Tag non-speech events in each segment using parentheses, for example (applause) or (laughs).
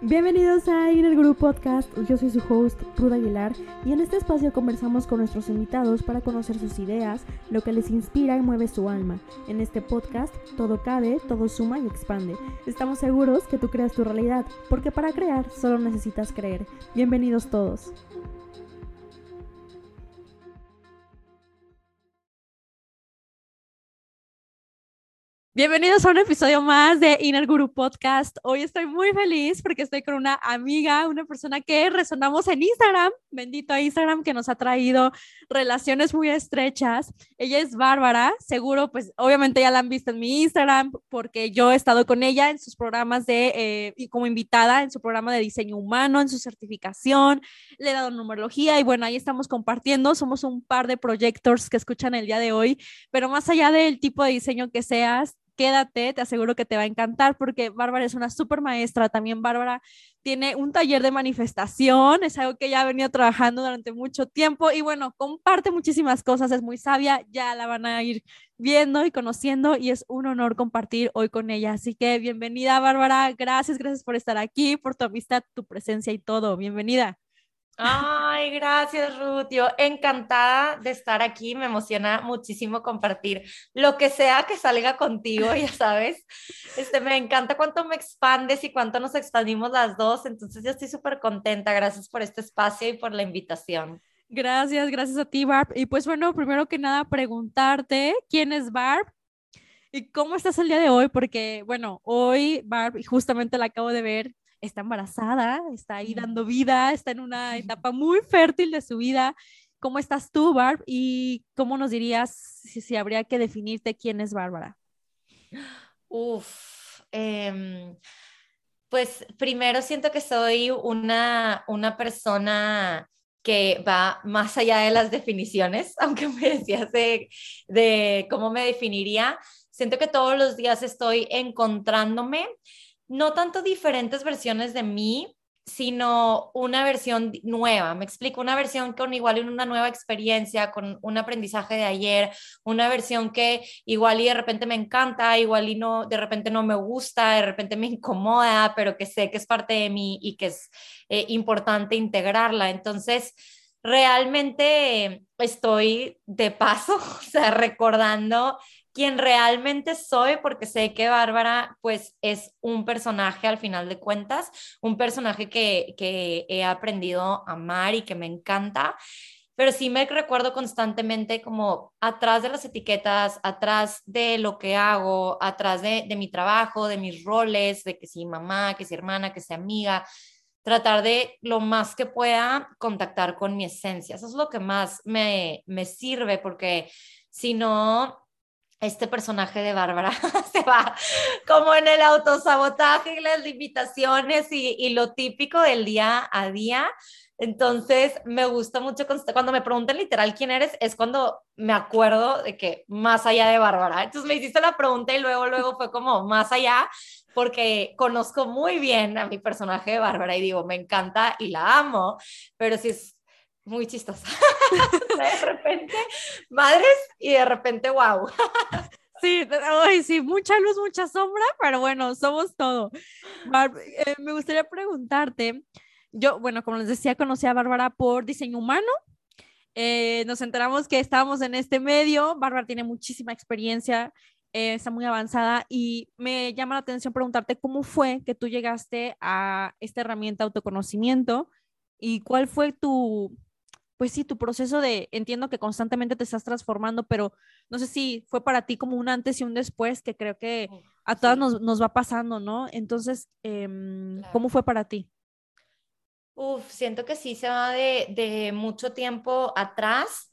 Bienvenidos a Inner Guru Podcast, yo soy su host, Ruda Aguilar, y en este espacio conversamos con nuestros invitados para conocer sus ideas, lo que les inspira y mueve su alma. En este podcast, todo cabe, todo suma y expande. Estamos seguros que tú creas tu realidad, porque para crear solo necesitas creer. Bienvenidos todos. Bienvenidos a un episodio más de Inner Guru Podcast. Hoy estoy muy feliz porque estoy con una amiga, una persona que resonamos en Instagram. Bendito Instagram que nos ha traído relaciones muy estrechas. Ella es Bárbara, seguro, pues obviamente ya la han visto en mi Instagram porque yo he estado con ella en sus programas de, eh, como invitada en su programa de diseño humano, en su certificación. Le he dado numerología y bueno, ahí estamos compartiendo. Somos un par de projectors que escuchan el día de hoy, pero más allá del tipo de diseño que seas, quédate, te aseguro que te va a encantar porque Bárbara es una súper maestra. También Bárbara tiene un taller de manifestación, es algo que ya ha venido trabajando durante mucho tiempo y bueno, comparte muchísimas cosas, es muy sabia, ya la van a ir viendo y conociendo y es un honor compartir hoy con ella. Así que bienvenida Bárbara, gracias, gracias por estar aquí, por tu amistad, tu presencia y todo. Bienvenida. Ay, gracias, Ruth. Yo encantada de estar aquí. Me emociona muchísimo compartir lo que sea que salga contigo, ya sabes. Este, me encanta cuánto me expandes y cuánto nos expandimos las dos. Entonces, yo estoy súper contenta. Gracias por este espacio y por la invitación. Gracias, gracias a ti, Barb. Y pues bueno, primero que nada, preguntarte quién es Barb y cómo estás el día de hoy, porque bueno, hoy Barb, justamente la acabo de ver, está embarazada, está ahí dando vida, está en una etapa muy fértil de su vida. ¿Cómo estás tú, Barb? Y cómo nos dirías si, habría que definirte quién es Bárbara? Uf, em, pues primero siento que soy una, una persona que va más allá de las definiciones, (laughs) aunque me decías de, de cómo me definiría. Siento que todos los días estoy encontrándome no tanto diferentes versiones de mí, sino una versión nueva, me explico, una versión con igual una nueva experiencia, con un aprendizaje de ayer, una versión que igual y de repente me encanta, igual y no, de repente no me gusta, de repente me (laughs) incomoda, pero que sé que es parte de mí y que es eh, importante integrarla. Entonces, realmente estoy de paso, (laughs) o recordando quien realmente soy, porque sé que Bárbara, pues, es un personaje al final de cuentas, un personaje que, que he aprendido a amar y que me encanta pero sí me recuerdo constantemente como atrás de las etiquetas, atrás de lo que hago, atrás de, de, mi trabajo, de mis roles, de que si mamá, que si hermana, que si amiga, tratar de lo más que pueda contactar con mi esencia. Eso es lo que más me, me sirve porque si no, este personaje de Bárbara (laughs) se va como en el autosabotaje y las limitaciones y, y, lo típico del día a día. Entonces, me gusta mucho cuando me preguntan literal quién eres, es cuando me acuerdo de que más allá de Bárbara. Entonces, me hiciste la pregunta y luego, luego fue como más allá, porque conozco muy bien a mi personaje de Bárbara y digo, me encanta y la amo, pero si es muy chistosa. (laughs) de repente, madres y de repente, wow. (laughs) Sí, sí, mucha luz, mucha sombra, pero bueno, somos todo. Eh, me gustaría preguntarte, yo, bueno, como les decía, conocí a Bárbara por diseño humano. Eh, nos enteramos que estábamos en este medio. Bárbara tiene muchísima experiencia, eh, está muy avanzada y me llama la atención preguntarte cómo fue que tú llegaste a esta herramienta autoconocimiento y cuál fue tu, pues sí, tu proceso de, entiendo que constantemente te estás transformando, pero no sé si fue para ti como un antes y un después, que creo que a todas nos, va pasando, ¿no? Entonces, em, ¿cómo fue para ti? Uf, siento que sí se va de, de mucho tiempo atrás,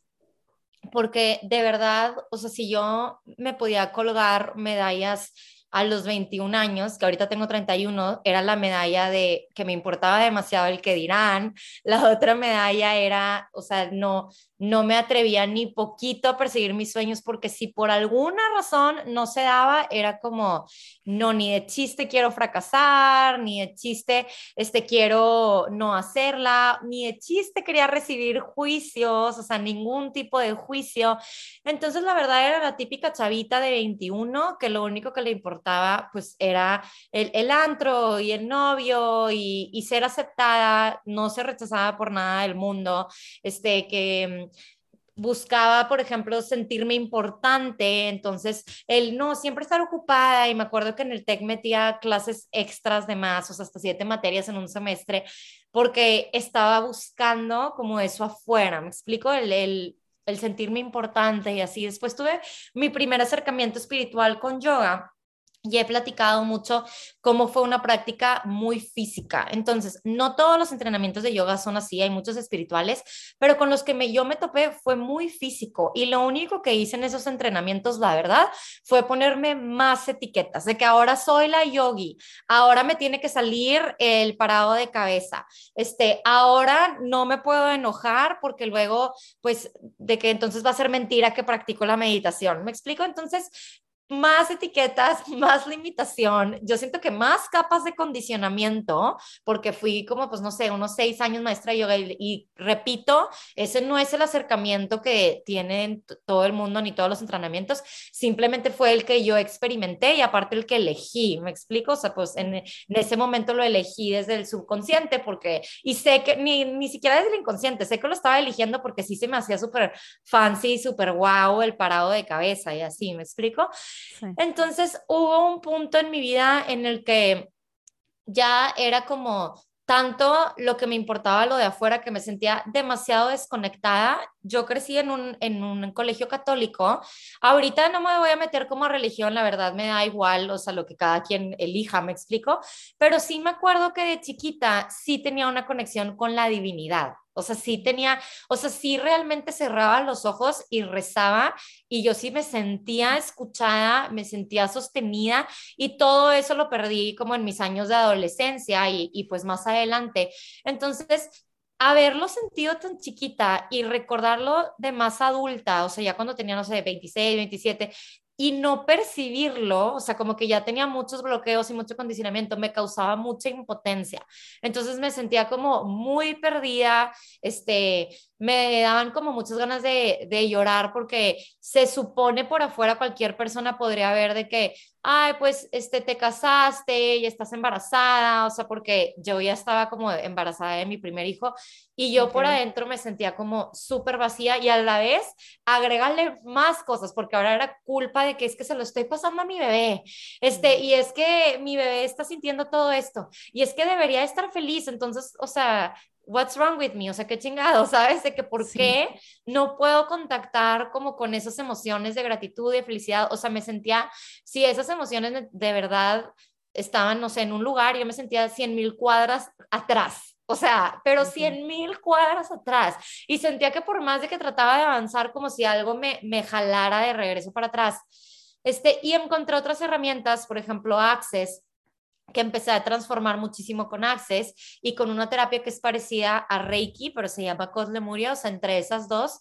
porque de verdad, o sea, si yo me podía colgar medallas a los 21 años, que ahorita tengo 31, era la medalla de que me importaba demasiado el que dirán. (laughs) La otra medalla era, o sea, no, no me atrevía ni poquito a perseguir mis sueños porque si por alguna razón no se daba, era como, no, ni de chiste quiero fracasar, ni de chiste este, quiero no hacerla, ni de chiste quería recibir juicios, o sea, ningún tipo de juicio. Entonces, la verdad era la típica chavita de 21 que lo único que le importaba importaba pues era el, el antro y el novio y, y, ser aceptada, no ser rechazada por nada del mundo, este, que buscaba, por ejemplo, sentirme importante, entonces el no, siempre estar ocupada y me acuerdo que en el TEC metía clases extras de más, o sea, hasta siete materias en un semestre, porque estaba buscando como eso afuera, me explico, el, el, el sentirme importante y así. Después tuve mi primer acercamiento espiritual con yoga y he platicado mucho cómo fue una práctica muy física. Entonces, no todos los entrenamientos de yoga son así, hay muchos espirituales, pero con los que me, yo me topé fue muy físico y lo único que hice en esos entrenamientos, la verdad, fue ponerme más etiquetas de que ahora soy la yogi, ahora me tiene que salir el parado de cabeza, este, ahora no me puedo enojar porque luego, pues, de que entonces va a ser mentira que practico la meditación. ¿Me explico? Entonces, más etiquetas, (laughs) más limitación, yo siento que más capas de condicionamiento, porque fui como, pues no sé, unos seis años maestra de yoga y, repito, ese no es el acercamiento que tienen todo el mundo ni todos los entrenamientos, simplemente fue el que yo experimenté y aparte el que elegí, ¿me explico? O sea, pues en, en ese momento lo elegí desde el subconsciente porque, y sé que ni, ni siquiera desde el inconsciente, sé que lo estaba eligiendo porque sí se me hacía súper fancy, súper wow el parado de cabeza y así, ¿me explico? Entonces hubo un punto en mi vida en el que ya era como tanto lo que me importaba lo de afuera que me sentía demasiado desconectada. Yo crecí en un, en un colegio católico. Ahorita no me voy a meter como religión, la verdad me da igual, o sea, lo que cada quien elija, me explico. Pero sí me acuerdo que de chiquita sí tenía una conexión con la divinidad. O sea, sí tenía, o sea, sí realmente cerraba los ojos y rezaba y yo sí me sentía escuchada, me sentía sostenida y todo eso lo perdí como en mis años de adolescencia y, y pues más adelante. Entonces, haberlo sentido tan chiquita y recordarlo de más adulta, o sea, ya cuando tenía, no sé, 26, 27, y no percibirlo, o sea, como que ya tenía muchos bloqueos y mucho condicionamiento, me causaba mucha impotencia. Entonces me sentía como muy perdida, este, me daban como muchas ganas de, de llorar porque se supone por afuera cualquier persona podría ver de que, ay, pues, este, te casaste y estás embarazada, o sea, porque yo ya estaba como embarazada de mi primer hijo y yo por adentro me sentía como súper vacía y a la vez agregarle más cosas porque ahora era culpa de que es que se lo estoy pasando a mi bebé, este, y es que mi bebé está sintiendo todo esto y es que debería estar feliz, entonces, o sea, what's wrong with me? O sea, qué chingado, ¿sabes? De que por qué no puedo contactar como con esas emociones de gratitud y de felicidad. O sea, me sentía, si esas emociones de, verdad estaban, no sé, en un lugar, yo me sentía 100 mil cuadras atrás. O sea, pero 100 mil cuadras atrás. Y sentía que por más de que trataba de avanzar, como si algo me, me jalara de regreso para atrás. Este, y encontré otras herramientas, por ejemplo, Access, que empecé a transformar muchísimo con Access y con una terapia que es parecida a Reiki, pero se llama Coslemuria, o sea, entre esas dos,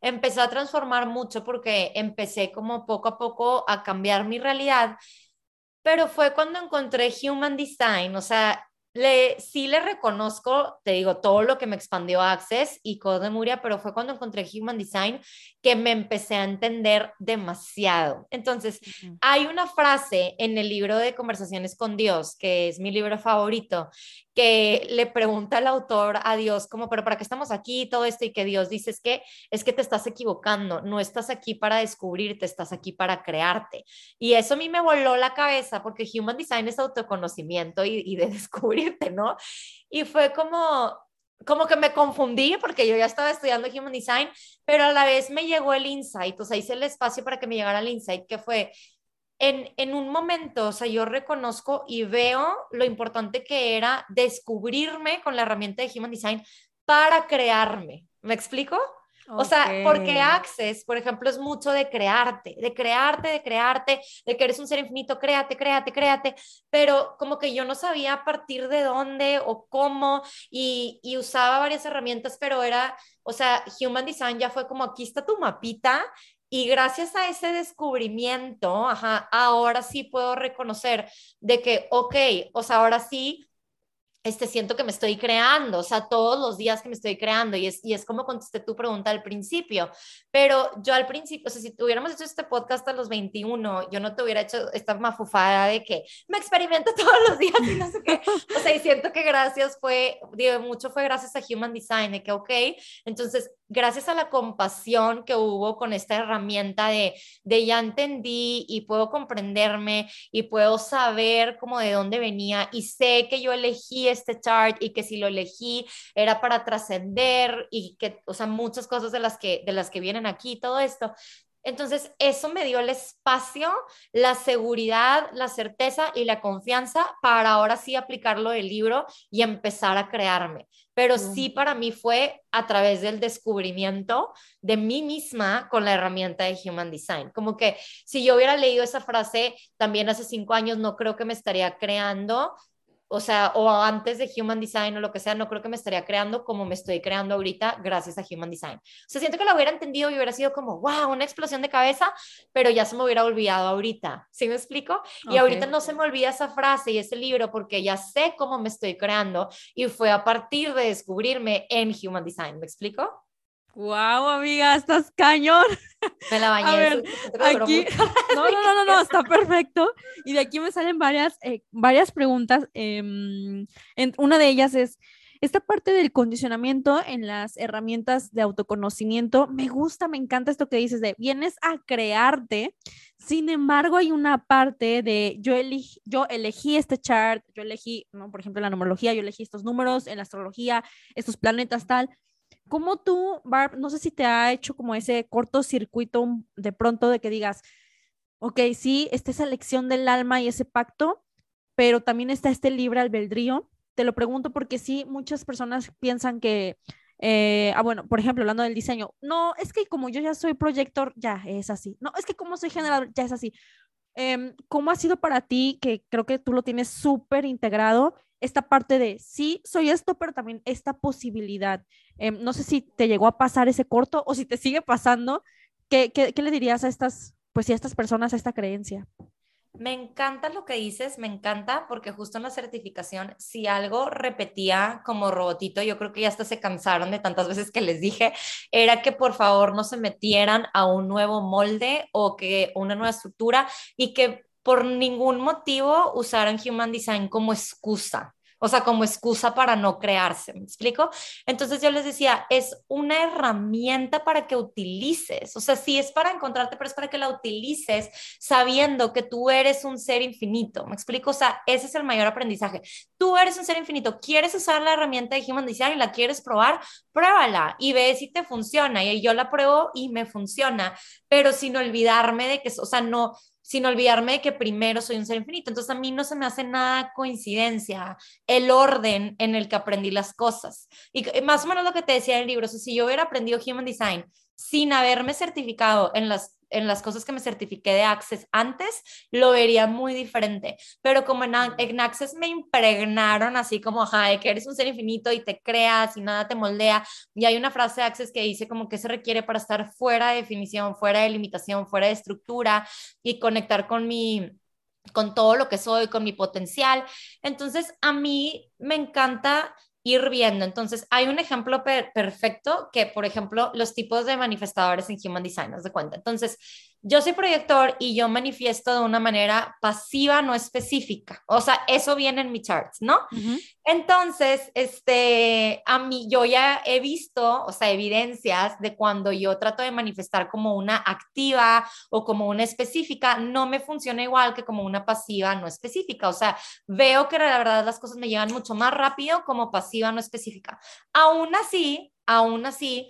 empecé a transformar mucho porque empecé como poco a poco a cambiar mi realidad, pero fue cuando encontré Human Design, o sea, le, sí le reconozco, te digo, todo lo que me expandió Access y Coslemuria, pero fue cuando encontré Human Design que me empecé a entender demasiado. Entonces, hay una frase en el libro de Conversaciones con Dios, que es mi libro favorito, que le pregunta el autor a Dios como, pero ¿para qué estamos aquí? Todo esto y que Dios dice es que es que te estás equivocando, no estás aquí para descubrirte, estás aquí para crearte. Y eso a mí me voló la cabeza porque Human Design es autoconocimiento y, y de (laughs) descubrirte, ¿no? Y fue como, como que me confundí porque yo ya estaba estudiando Human Design, pero a la vez me llegó el insight, o sea, hice el espacio para que me llegara el insight, que fue en, en un momento, o sea, yo reconozco y veo lo importante que era descubrirme con la herramienta de Human Design para crearme. ¿Me explico? O sea, porque Access, por ejemplo, es mucho de crearte, de crearte, de crearte, de que eres un ser infinito, créate, créate, créate, pero como que yo no sabía a partir de dónde o cómo y, y usaba varias herramientas, pero era, o sea, Human Design ya fue como aquí está tu mapita y gracias a ese descubrimiento, ajá, ahora sí puedo reconocer de que, ok, o sea, ahora sí este, siento que me estoy creando, o sea, todos los días que me estoy creando, y es, y es como contesté tu pregunta al principio, pero yo al principio, o sea, si tuviéramos hecho este podcast a los 21, yo no te hubiera hecho esta mafufada de que me experimento (laughs) todos los días y no sé qué, o sea, y siento que gracias fue, digo, mucho fue gracias a Human Design, de que, ok, entonces, gracias a la compasión que hubo con esta herramienta de, de ya entendí y puedo comprenderme y puedo saber como de dónde venía y sé que yo elegí este chart y que si lo elegí era para trascender y que, o sea, muchas cosas de las que, de las que vienen aquí, todo esto. Entonces, eso me dio el espacio, la seguridad, la certeza y la confianza para ahora sí aplicarlo del libro y empezar a crearme. Pero sí para mí fue a través del descubrimiento de mí misma con la herramienta de Human Design. Como que si yo hubiera leído esa frase también hace cinco años, no creo que me estaría creando o sea, o antes de Human Design o lo que sea, no creo que me estaría creando como me estoy creando ahorita gracias a Human Design. O sea, siento que lo hubiera entendido y hubiera sido como, wow, una explosión de cabeza, pero ya se me hubiera olvidado ahorita. ¿Sí me explico? Y ahorita no se me olvida esa frase y ese libro porque ya sé cómo me estoy creando y fue a partir de descubrirme en Human Design. ¿Me explico? Wow, amiga, estás cañón. Me la bañé. A ver, aquí, (laughs) no, no, no, no, está perfecto. Y de aquí me salen varias, eh, varias preguntas. Em, una de ellas es, esta parte del condicionamiento en las herramientas de autoconocimiento, me gusta, me encanta esto que dices de, vienes a crearte, sin embargo hay una parte de, yo, elegí, yo elegí este chart, yo elegí, ¿no? por ejemplo, la numerología, yo elegí estos números, en la astrología, estos planetas tal, ¿Cómo tú, Barb, no sé si te ha hecho como ese cortocircuito de pronto de que digas, ok, sí, está esa lección del alma y ese pacto, pero también está este libre albedrío? Te lo pregunto porque sí, muchas personas piensan que, eh, ah, bueno, por ejemplo, hablando del diseño, no, es que como yo ya soy proyector, ya es así. No, es que como soy generador, ya es así. Em, ¿Cómo ha sido para ti, que creo que tú lo tienes súper integrado, esta parte de sí, soy esto, pero también esta posibilidad. Em, no sé si te llegó a pasar ese corto o si te sigue pasando. ¿Qué, qué, qué le dirías a estas, pues, a estas personas, a esta creencia? Me encanta lo que dices, me encanta porque justo en la certificación, si algo repetía como robotito, yo creo que ya hasta se cansaron de tantas veces que les dije, era que por favor no se metieran a un nuevo molde o que una nueva estructura y que por ningún motivo usaran Human Design como excusa. O sea, como excusa para no crearse, ¿me explico? Entonces yo les decía, es una herramienta para que utilices, o sea, sí es para encontrarte, pero es para que la utilices sabiendo que tú eres un ser infinito, ¿me explico? O sea, ese es el mayor aprendizaje. Tú eres un ser infinito, quieres usar la herramienta de Human Design y la quieres probar, pruébala y ve si te funciona. Y yo la pruebo y me funciona, pero sin olvidarme de que, o sea, no, sin olvidarme de que primero soy un ser infinito. Entonces a mí no se me hace nada coincidencia el orden en el que aprendí las cosas. Y más o menos lo que te decía en el libro, si yo hubiera aprendido Human Design sin haberme certificado en las en las cosas que me certifiqué de Access antes, lo vería muy diferente. Pero como en, Access me impregnaron así como, ajá, que eres un ser infinito y te creas y nada te moldea. Y hay una frase de Access que dice como que se requiere para estar fuera de definición, fuera de limitación, fuera de estructura y conectar con mi con todo lo que soy, con mi potencial. Entonces, a mí me encanta ir viendo. Entonces, hay un ejemplo perfecto que, por ejemplo, los tipos de manifestadores en Human Design, ¿os de cuenta? Entonces, yo soy proyector y yo manifiesto de una manera pasiva, no específica. O sea, eso viene en mi charts, ¿no? Entonces, este, a mí, yo ya he visto, o sea, evidencias de cuando yo trato de manifestar como una activa o como una específica, no me funciona igual que como una pasiva no específica. O sea, veo que la verdad las cosas me llegan mucho más rápido como pasiva no específica. Aún así, aún así,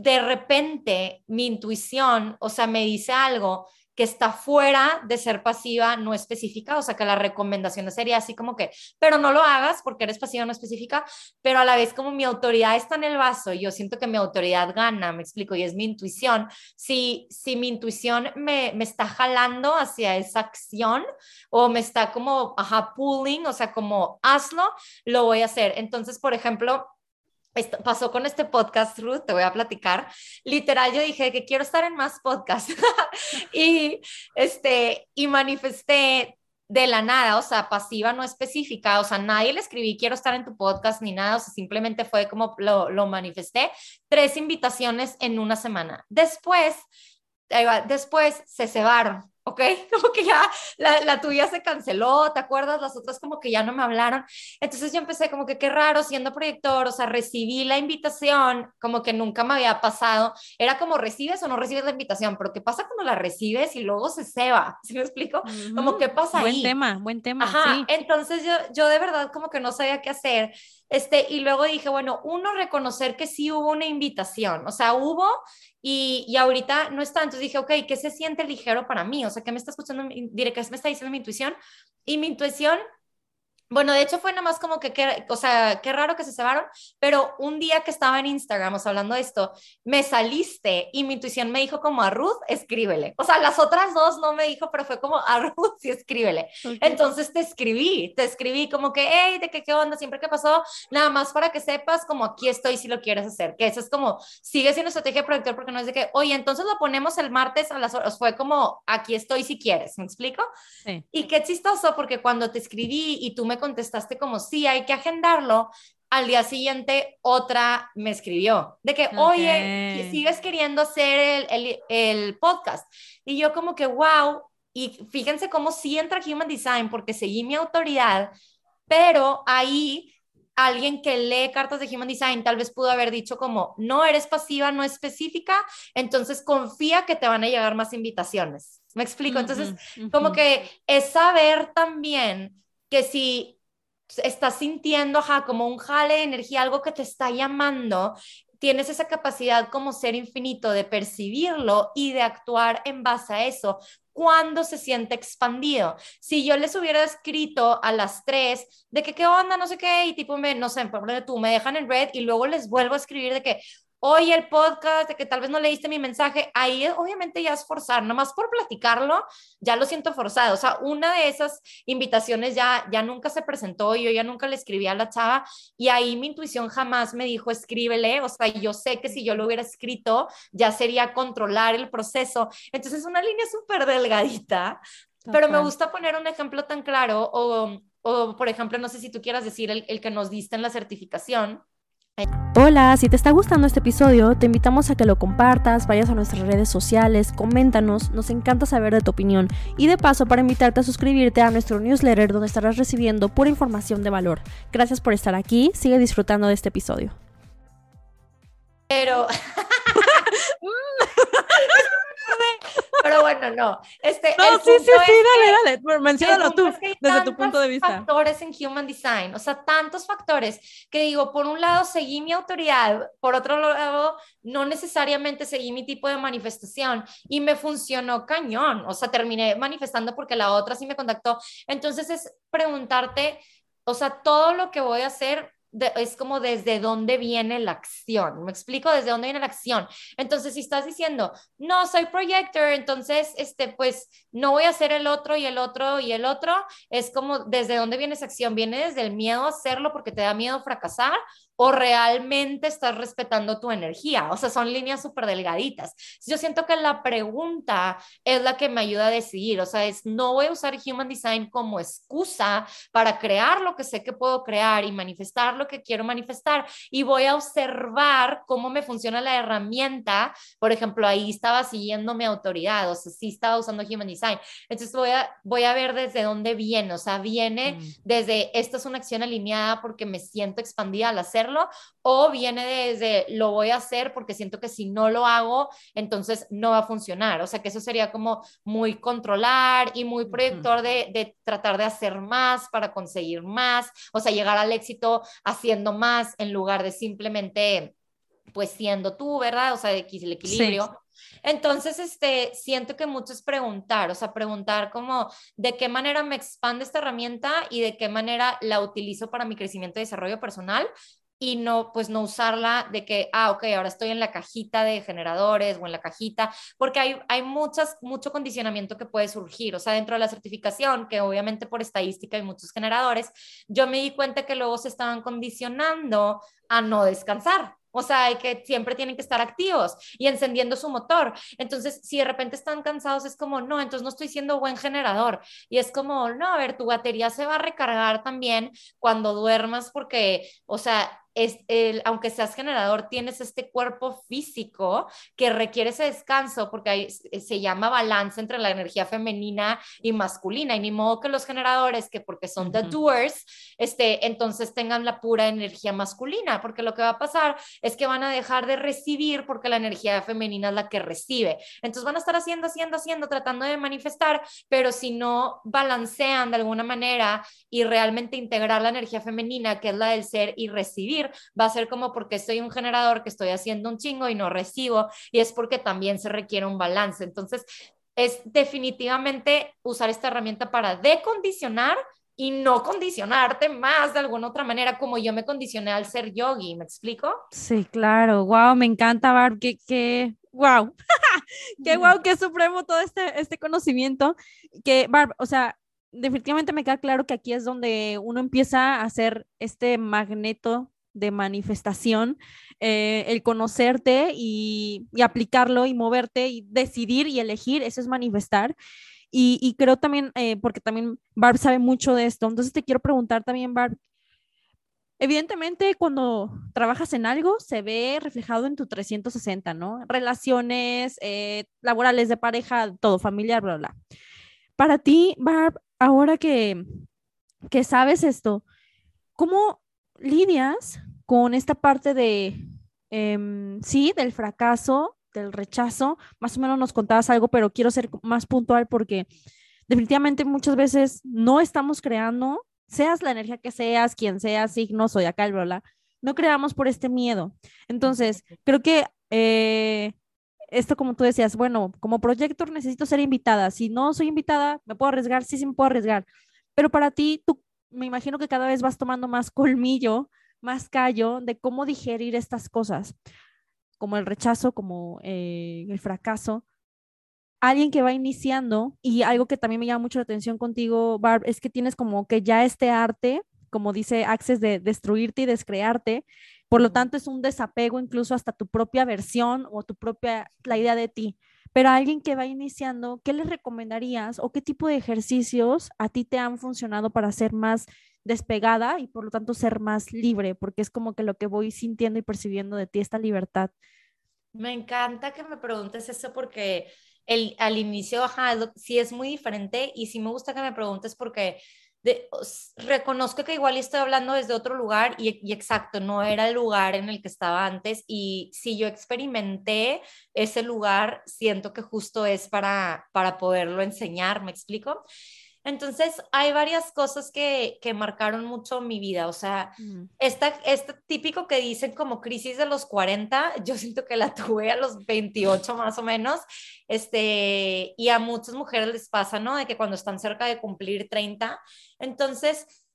de repente mi intuición, o sea, me dice algo que está fuera de ser pasiva no específica, o sea que la recomendación sería así como que, pero no lo hagas porque eres pasiva no específica, pero a la vez como mi autoridad está en el vaso yo siento que mi autoridad gana, me explico, y es mi intuición, si, si mi intuición me, me está jalando hacia esa acción o me está como, ajá, pulling, o sea, como hazlo, lo voy a hacer. Entonces, por ejemplo, esto pasó con este podcast, Ruth, te voy a platicar. Literal, yo dije que quiero estar en más podcasts (laughs) y, este, y manifesté de la nada, o sea, pasiva no específica, o sea, nadie le escribí quiero estar en tu podcast ni nada, o sea, simplemente fue como lo, lo manifesté, tres invitaciones en una semana. Después, después se cebaron, ¿ok? (laughs) Como que ya la, la, tuya se canceló, ¿te acuerdas? Las otras como que ya no me hablaron. Entonces yo empecé como que qué raro siendo proyector, o sea, recibí la invitación, como que nunca me había pasado. Era como recibes o no recibes la invitación, pero ¿qué pasa cuando la recibes y luego se ceba? (laughs) ¿Sí me explico? Como qué pasa buen ahí. Buen tema, buen tema. Ajá, entonces yo, yo de verdad como que no sabía qué hacer. Este, y luego dije, bueno, uno, reconocer que sí hubo una invitación, o sea, hubo y, y ahorita no está. Entonces dije, ok, ¿qué se siente ligero para mí? O sea, ¿qué me está escuchando? Diré, ¿qué me está diciendo mi intuición? Y mi intuición bueno, de hecho fue nada más como que, o sea, qué raro que se cebaron, pero un día que estaba en Instagram, o sea, hablando de esto, me saliste y mi intuición me dijo como a Ruth, escríbele. O sea, las otras dos no me dijo, pero fue como a (laughs) Ruth, sí, escríbele. Entonces te escribí, te escribí como que, hey, ¿de qué, qué onda? Siempre que pasó, nada más para que sepas como aquí estoy si lo quieres hacer, que eso es como, sigue siendo estrategia de proyector porque no es de que, oye, entonces lo ponemos el martes a las horas, fue como, aquí estoy si quieres, ¿me explico? Sí. Y qué chistoso porque cuando te escribí y tú me contestaste como sí, hay que agendarlo, al día siguiente otra me escribió de que, oye, sigues queriendo hacer el, el, podcast. Y yo como que, wow, y fíjense cómo sí entra Human Design porque seguí mi autoridad, pero ahí alguien que lee cartas de Human Design tal vez pudo haber dicho como, no eres pasiva, no específica, entonces confía que te van a llegar más invitaciones. ¿Me explico? Entonces, como que es saber también que si estás sintiendo, ajá, como un jale de energía, algo que te está llamando, tienes esa capacidad como ser infinito de percibirlo y de actuar en base a eso cuando se siente expandido. Si yo les hubiera escrito a las tres de que qué onda, no sé qué, y tipo, me, no sé, por tú me dejan en red y luego les vuelvo a escribir de que, oye, el podcast, de que tal vez no leíste mi mensaje, ahí obviamente ya es forzar, nomás por platicarlo, ya lo siento forzado. O sea, una de esas invitaciones ya, ya nunca se presentó, yo ya nunca le escribí a la chava y ahí mi intuición jamás me dijo, escríbele, o sea, yo sé que si yo lo hubiera escrito, ya sería controlar el proceso. Entonces, es una línea súper delgadita, pero me gusta poner un ejemplo tan claro o... O, por ejemplo, no sé si tú quieras decir el, el que nos diste en la certificación, Hola, si te está gustando este episodio, te invitamos a que lo compartas, vayas a nuestras redes sociales, coméntanos, nos encanta saber de tu opinión y de paso para invitarte a suscribirte a nuestro newsletter donde estarás recibiendo pura información de valor. Gracias por estar aquí, sigue disfrutando de este episodio. Pero (laughs) (laughs) Pero bueno, no. Este, no, sí, sí, sí, dale, dale. Menciónalo tú, desde tu punto de vista. factores en Human Design, o sea, tantos factores que digo, por un lado seguí mi autoridad, por otro lado, no necesariamente seguí mi tipo de manifestación y me funcionó cañón. O sea, terminé manifestando porque la otra sí me contactó. Entonces es preguntarte, o sea, todo lo que voy a hacer es como desde dónde viene la acción. ¿Me explico? Desde dónde viene la acción. Entonces, si estás diciendo, no, soy projector, entonces, este, pues, no voy a hacer el otro y el otro y el otro, es como desde dónde viene esa acción. ¿Viene desde el miedo a hacerlo porque te da miedo fracasar? O realmente estás respetando tu energía. O sea, son líneas súper delgaditas. Yo siento que la pregunta es la que me ayuda a decidir. O sea, es no voy a usar Human Design como excusa para crear lo que sé que puedo crear y manifestar lo que quiero manifestar. Y voy a observar cómo me funciona la herramienta. Por ejemplo, ahí estaba siguiendo mi autoridad, o sea, sí estaba usando Human Design. Entonces voy a, voy a ver desde dónde viene. O sea, viene mm. desde, esta es una acción alineada porque me siento expandida al hacer o viene desde lo voy a hacer porque siento que si no lo hago, entonces no va a funcionar. O sea, que eso sería como muy controlar y muy proyector de, de tratar de hacer más para conseguir más, o sea, llegar al éxito haciendo más en lugar de simplemente pues siendo tú, ¿verdad? O sea, el equilibrio. Entonces, este, siento que mucho es preguntar, o sea, preguntar como de qué manera me expande esta herramienta y de qué manera la utilizo para mi crecimiento y desarrollo personal y no, pues no usarla de que, ah, ok, ahora estoy en la cajita de generadores o en la cajita, porque hay, hay muchas, mucho condicionamiento que puede surgir, o sea, dentro de la certificación, que obviamente por estadística hay muchos generadores, yo me di cuenta que luego se estaban condicionando a no descansar, o sea, que siempre tienen que estar activos y encendiendo su motor. Entonces, si de repente están cansados, es como, no, entonces no estoy siendo buen generador. Y es como, no, a ver, tu batería se va a recargar también cuando duermas porque, o sea, es el, aunque seas generador, tienes este cuerpo físico que requiere ese descanso porque se llama balance entre la energía femenina y masculina. Y ni modo que los generadores, que porque son the doers, este, entonces tengan la pura energía masculina, porque lo que va a pasar es que van a dejar de recibir porque la energía femenina es la que recibe. Entonces van a estar haciendo, haciendo, haciendo, tratando de manifestar, pero si no balancean de alguna manera y realmente integrar la energía femenina, que es la del ser y recibir, va a ser como porque soy un generador que estoy haciendo un chingo y no recibo, y es porque también se requiere un balance. Entonces, es definitivamente usar esta herramienta para decondicionar y no condicionarte más de alguna otra manera como yo me condicioné al ser yogi, ¿me explico? Sí, claro, wow, me encanta, Barb, que, que, wow, qué wow, (laughs) qué supremo todo este, este conocimiento, que Barb, o sea, definitivamente me queda claro que aquí es donde uno empieza a hacer este magneto de manifestación, eh, el conocerte y, aplicarlo y moverte y decidir y elegir, eso es manifestar. Y, creo también, eh, porque también Barb sabe mucho de esto, entonces te quiero preguntar también, Barb, evidentemente cuando trabajas en algo se ve reflejado en tu 360, ¿no? Relaciones eh, laborales, de pareja, todo, familiar, bla, bla. Para ti, Barb, ahora que, que sabes esto, ¿cómo lidias con esta parte de, em, sí, del fracaso, del rechazo. Más o menos nos contabas algo, pero quiero ser más puntual porque definitivamente muchas veces no estamos creando, seas la energía que seas, quien seas, signo, soy acá, bla, no creamos por este miedo. Entonces, creo que eh, esto, como tú decías, bueno, como proyector necesito ser invitada. Si no soy invitada, me puedo arriesgar, sí, sí me puedo arriesgar. Pero para ti, tú me imagino que cada vez vas tomando más colmillo, más callo de cómo digerir estas cosas, como el rechazo, como eh, el fracaso. Alguien que va iniciando, y algo que también me llama mucho la atención contigo, Barb, es que tienes como que ya este arte, como dice Access, de destruirte y descrearte. Por lo tanto, es un desapego incluso hasta tu propia versión o tu propia, la idea de ti. Pero a alguien que va iniciando, ¿qué les recomendarías o qué tipo de ejercicios a ti te han funcionado para ser más despegada y por lo tanto ser más libre? Porque es como que lo que voy sintiendo y percibiendo de ti, esta libertad. Me encanta que me preguntes eso porque el, al inicio, ajá, sí es muy diferente y sí me gusta que me preguntes porque reconozco que igual estoy hablando desde otro lugar y, exacto, no era el lugar en el que estaba antes y si yo experimenté ese lugar, siento que justo es para, para poderlo enseñar, ¿me explico? Entonces, hay varias cosas que, que marcaron mucho mi vida. O sea, esta, este típico que dicen como crisis de los 40, (laughs) yo siento que la tuve a los 28 más o menos. Este, y a muchas mujeres les pasa, ¿no? De que cuando están cerca de cumplir 30. Entonces,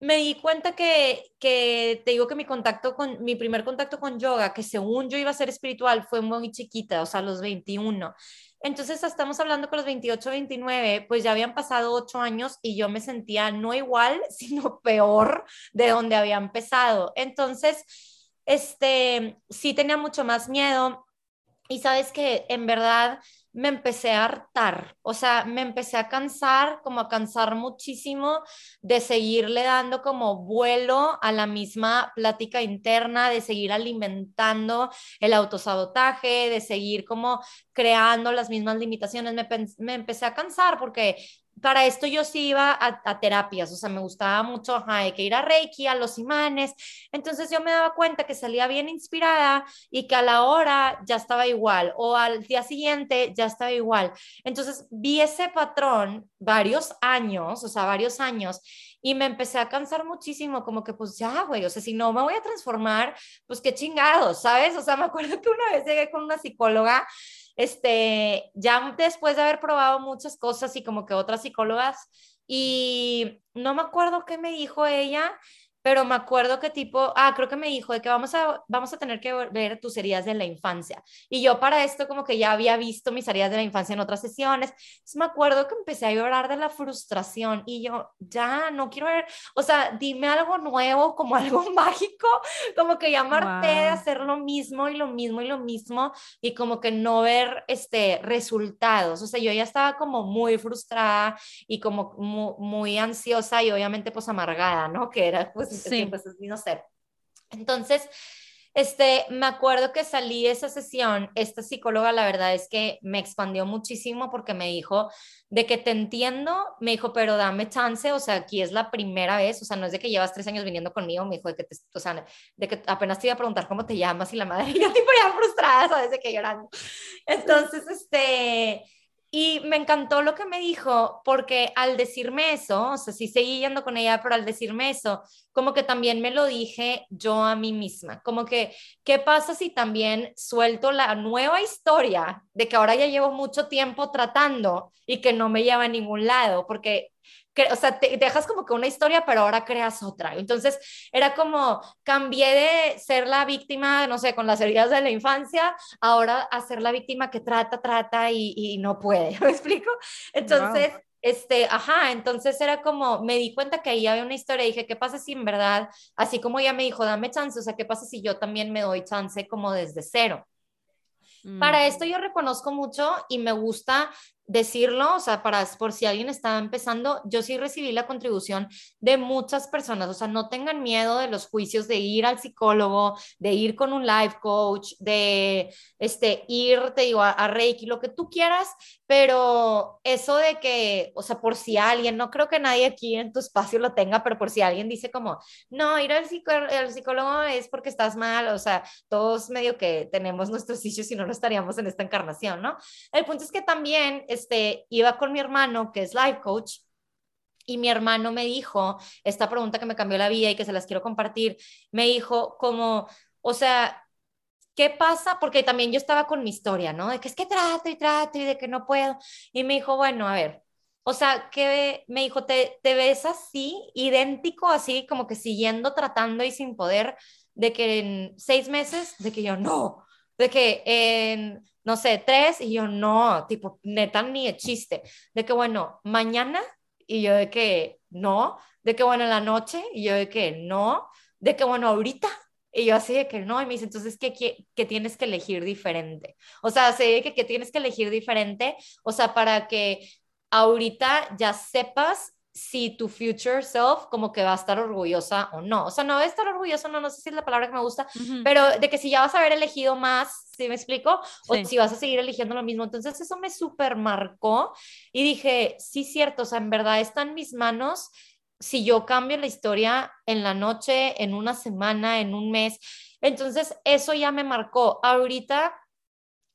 me di cuenta que, que, te digo que mi contacto con, mi primer contacto con yoga, que según yo iba a ser espiritual, fue muy chiquita, o sea, los 21. Entonces, estamos hablando con los 28, 29, pues ya habían pasado ocho años y yo me sentía no igual, (laughs) sino peor de donde había empezado. Entonces, este, sí tenía mucho más miedo y sabes que en verdad me empecé a hartar, o sea, me empecé a cansar, como a cansar muchísimo de seguirle dando como vuelo a la misma plática interna, de seguir alimentando el autosabotaje, de seguir como creando las mismas limitaciones. Me, me empecé a cansar porque para esto yo sí iba a, terapias, o sea, me gustaba mucho hay que ir a Reiki, a los imanes. Entonces yo me daba cuenta que salía bien inspirada y que a la hora ya estaba igual o al día siguiente ya estaba igual. Entonces vi ese patrón varios años, o sea, varios años y me empecé a cansar muchísimo, como que pues ya, güey, o sea, si no me voy a transformar, pues qué chingados, ¿sabes? O sea, me acuerdo que una vez llegué con una psicóloga este, ya después de haber probado muchas cosas y como que otras psicólogas, y no me acuerdo qué me dijo ella, pero me acuerdo que tipo, ah, creo que me dijo de que vamos a, vamos a tener que ver tus heridas de la infancia. Y yo para esto como que ya había visto mis heridas de la infancia en otras sesiones. Entonces me acuerdo que empecé a llorar de la frustración y yo, ya, no quiero ver, o sea, dime algo nuevo, como (laughs) algo mágico, como que llamarte de hacer lo mismo y lo mismo y lo mismo y como que no ver este resultados. O sea, yo ya estaba como muy frustrada y como muy, muy ansiosa y obviamente pues amargada, ¿no? Que era pues sí. pues no sé. Entonces, este, me acuerdo que salí de esa sesión, esta psicóloga la verdad es que me expandió muchísimo porque me dijo de que te entiendo, me dijo, pero dame chance, o sea, aquí es la primera vez, o sea, no es de que llevas tres años viniendo conmigo, me dijo de que, te, o sea, de que apenas te iba a preguntar cómo te llamas y la madre, y (laughs) yo tipo ya frustrada, ¿sabes? De que llorando. Entonces, este, y me encantó lo que me dijo, porque al decirme eso, o sea, sí seguí yendo con ella, pero al decirme eso, como que también me lo dije yo a mí misma, como que, ¿qué pasa si también suelto la nueva historia de que ahora ya llevo mucho tiempo tratando y que no me lleva a ningún lado? Porque o sea, te dejas como que una historia, pero ahora creas otra. Entonces, era como, cambié de ser la víctima, no sé, con las heridas de la infancia, ahora a ser la víctima que trata, trata y, no puede, (laughs) ¿me explico? Entonces, este, ajá, entonces era como, me di cuenta que ahí había una historia y dije, ¿qué pasa si en verdad, así como ella me dijo, dame chance, o sea, ¿qué pasa si yo también me doy chance como desde cero? Para esto yo reconozco mucho y me gusta decirlo, o sea, para por si alguien está empezando, yo sí recibí la contribución de muchas personas, o sea, no tengan miedo de los juicios de ir al psicólogo, de ir con un life coach, de este ir, te digo, a, a Reiki, lo que tú quieras, pero eso de que, o sea, por si alguien, no creo que nadie aquí en tu espacio lo tenga, pero por si alguien dice como, no, ir al, psicólogo es porque estás mal, o sea, todos medio que tenemos nuestros issues y no lo estaríamos en esta encarnación, ¿no? El punto es que también, este, iba con mi hermano, que es life coach, y mi hermano me dijo, esta pregunta que me cambió la vida y que se las quiero compartir, me dijo como, o sea, ¿qué pasa? Porque también yo estaba con mi historia, ¿no? De que es que trato y trato y de que no puedo. Y me dijo, bueno, a ver, o sea, que me dijo, ¿te, te ves así, idéntico, así como que siguiendo tratando y sin poder, de que en seis meses, de que yo no, de que en, no sé, tres, y yo no, tipo, neta, ni de chiste, de que bueno, mañana, y yo de que no, de que bueno, en la noche, y yo de que no, de que bueno, ahorita, y yo así de que no, y me dice, entonces, ¿qué, qué, tienes que elegir diferente? O sea, sé que, que tienes que elegir diferente, o sea, para que ahorita ya sepas si tu future self como que va a estar orgullosa o no. O sea, no va a estar orgullosa, no, no sé si es la palabra que me gusta, pero de que si ya vas a haber elegido más, ¿sí me explico? O si vas a seguir eligiendo lo mismo. Entonces eso me super marcó y dije, sí, cierto, o sea, en verdad está en mis manos si yo cambio la historia en la noche, en una semana, en un mes. Entonces, eso ya me marcó. Ahorita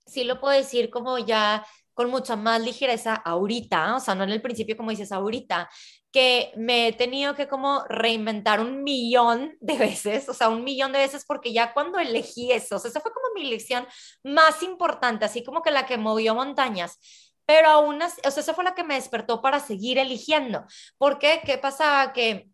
sí lo puedo decir como ya con mucha más ligereza ahorita, o sea, no en el principio como dices ahorita, que me he tenido que como reinventar un millón de veces, o sea, un millón de veces porque ya cuando elegí eso, o sea, esa fue como mi lección más importante, así como que la que movió montañas pero aún así, o sea, esa fue la que me despertó para seguir eligiendo. ¿Por qué? ¿Qué pasaba? Que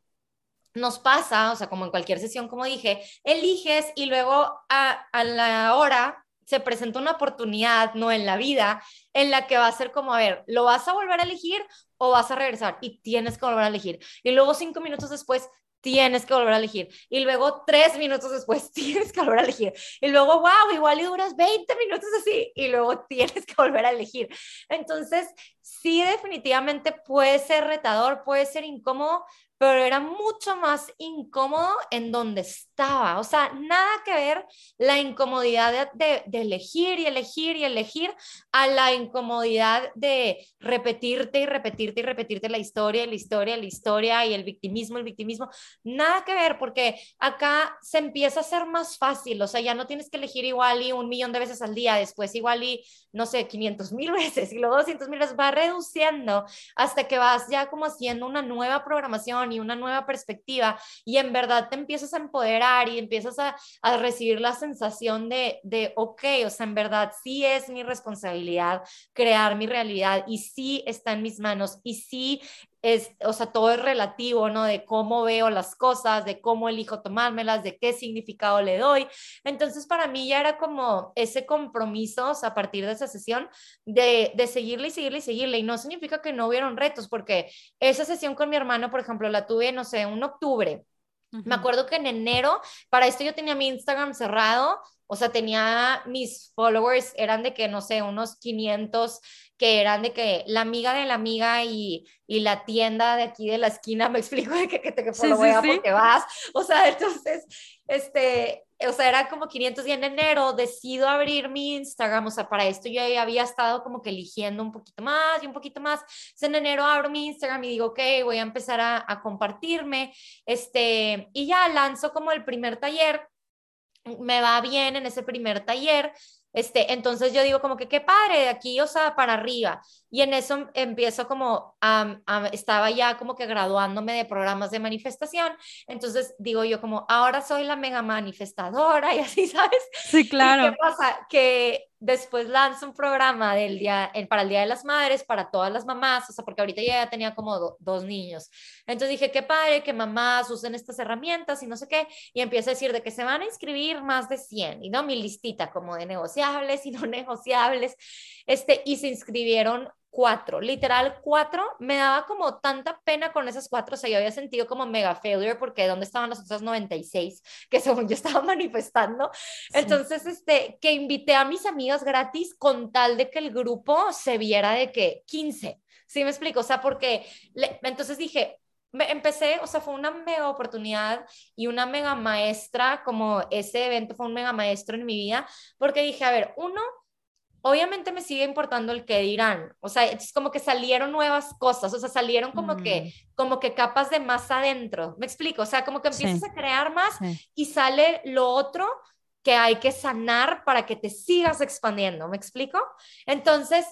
nos pasa, o sea, como en cualquier sesión, como dije, eliges y luego a la hora se presenta una oportunidad, no en la vida, en la que va a ser como, a ver, ¿lo vas a volver a elegir o vas a regresar? Y tienes que volver a elegir. Y luego cinco minutos después tienes que volver a elegir. Y luego tres minutos después (laughs) tienes que volver a elegir. Y luego, wow, igual y duras 20 minutos así. Y luego tienes que volver a elegir. Entonces, sí, definitivamente puede ser retador, puede ser incómodo, pero era mucho más incómodo en donde estaba. O sea, nada que ver la incomodidad de, elegir y elegir y elegir a la incomodidad de repetirte y repetirte y repetirte la historia, la historia, la historia y el victimismo, el victimismo. Nada que ver, porque acá se empieza a ser más fácil. O sea, ya no tienes que elegir igual y un millón de veces al día, después igual y, no sé, 500 mil (laughs) veces y luego 200 mil veces, va reduciendo hasta que vas ya como haciendo una nueva programación y una nueva perspectiva y en verdad te empiezas a empoderar y empiezas a, a recibir la sensación de, de, ok, o sea, en verdad sí es mi responsabilidad crear mi realidad y sí está en mis manos y sí es, o sea, todo es relativo, ¿no? De cómo veo las cosas, de cómo elijo tomármelas, de qué significado le doy. Entonces, para mí ya era como ese compromiso, o sea, a partir de esa sesión, de, de seguirle y seguirle y seguirle. Y no significa que no hubieron retos, porque esa sesión con mi hermano, por ejemplo, la tuve, no sé, un octubre. Me acuerdo que en enero, para esto yo tenía mi Instagram cerrado, o sea, tenía mis followers, eran de que, no sé, unos 500 que eran de que la amiga de la amiga y, y la tienda de aquí de la esquina, (laughs) me explico de que, que te que sí, sí, sí. porque vas, o sea, entonces, este, o sea, era como 500 y en enero decido abrir mi Instagram, o sea, para esto yo había estado como que eligiendo un poquito más y un poquito más, entonces en enero abro mi Instagram y digo, ok, voy a empezar a, a compartirme, este, y ya lanzo como el primer taller, me va bien en ese primer taller, este, entonces yo digo como que qué padre, de aquí, o sea, para arriba. Y en eso empiezo como, a, estaba ya como que graduándome de programas de manifestación. Entonces digo yo como, ahora soy la mega manifestadora (laughs) y así, ¿sabes? Sí, claro. ¿Qué pasa? Que después lanzo un programa del día, para el Día de las Madres, para todas las mamás, o sea, porque ahorita ya tenía como dos niños. Entonces dije, qué padre que mamás usen estas herramientas y no sé qué, y empiezo a decir de que se van a inscribir más de 100, y no mi listita como de negociables y no (laughs) negociables, este, y se inscribieron cuatro, literal cuatro, me daba como tanta pena con esas cuatro, o sea, yo había sentido como mega failure porque ¿dónde estaban las otras 96 (laughs) que según yo estaba manifestando? Sí. Entonces, este, que invité a mis amigas gratis con tal de que el grupo se viera de que 15, ¿sí me explico? O sea, porque le, entonces dije, me empecé, o sea, fue una mega oportunidad y una mega maestra, como ese evento fue un mega maestro en mi vida, porque dije, a ver, uno, obviamente me sigue importando el que dirán, o sea, es como que salieron nuevas cosas, o sea, salieron como mm. que como que capas de más adentro. ¿Me explico? O sea, como que empiezas sí. a crear más sí. y sale lo otro que hay que sanar para que te sigas expandiendo. ¿Me explico? Entonces,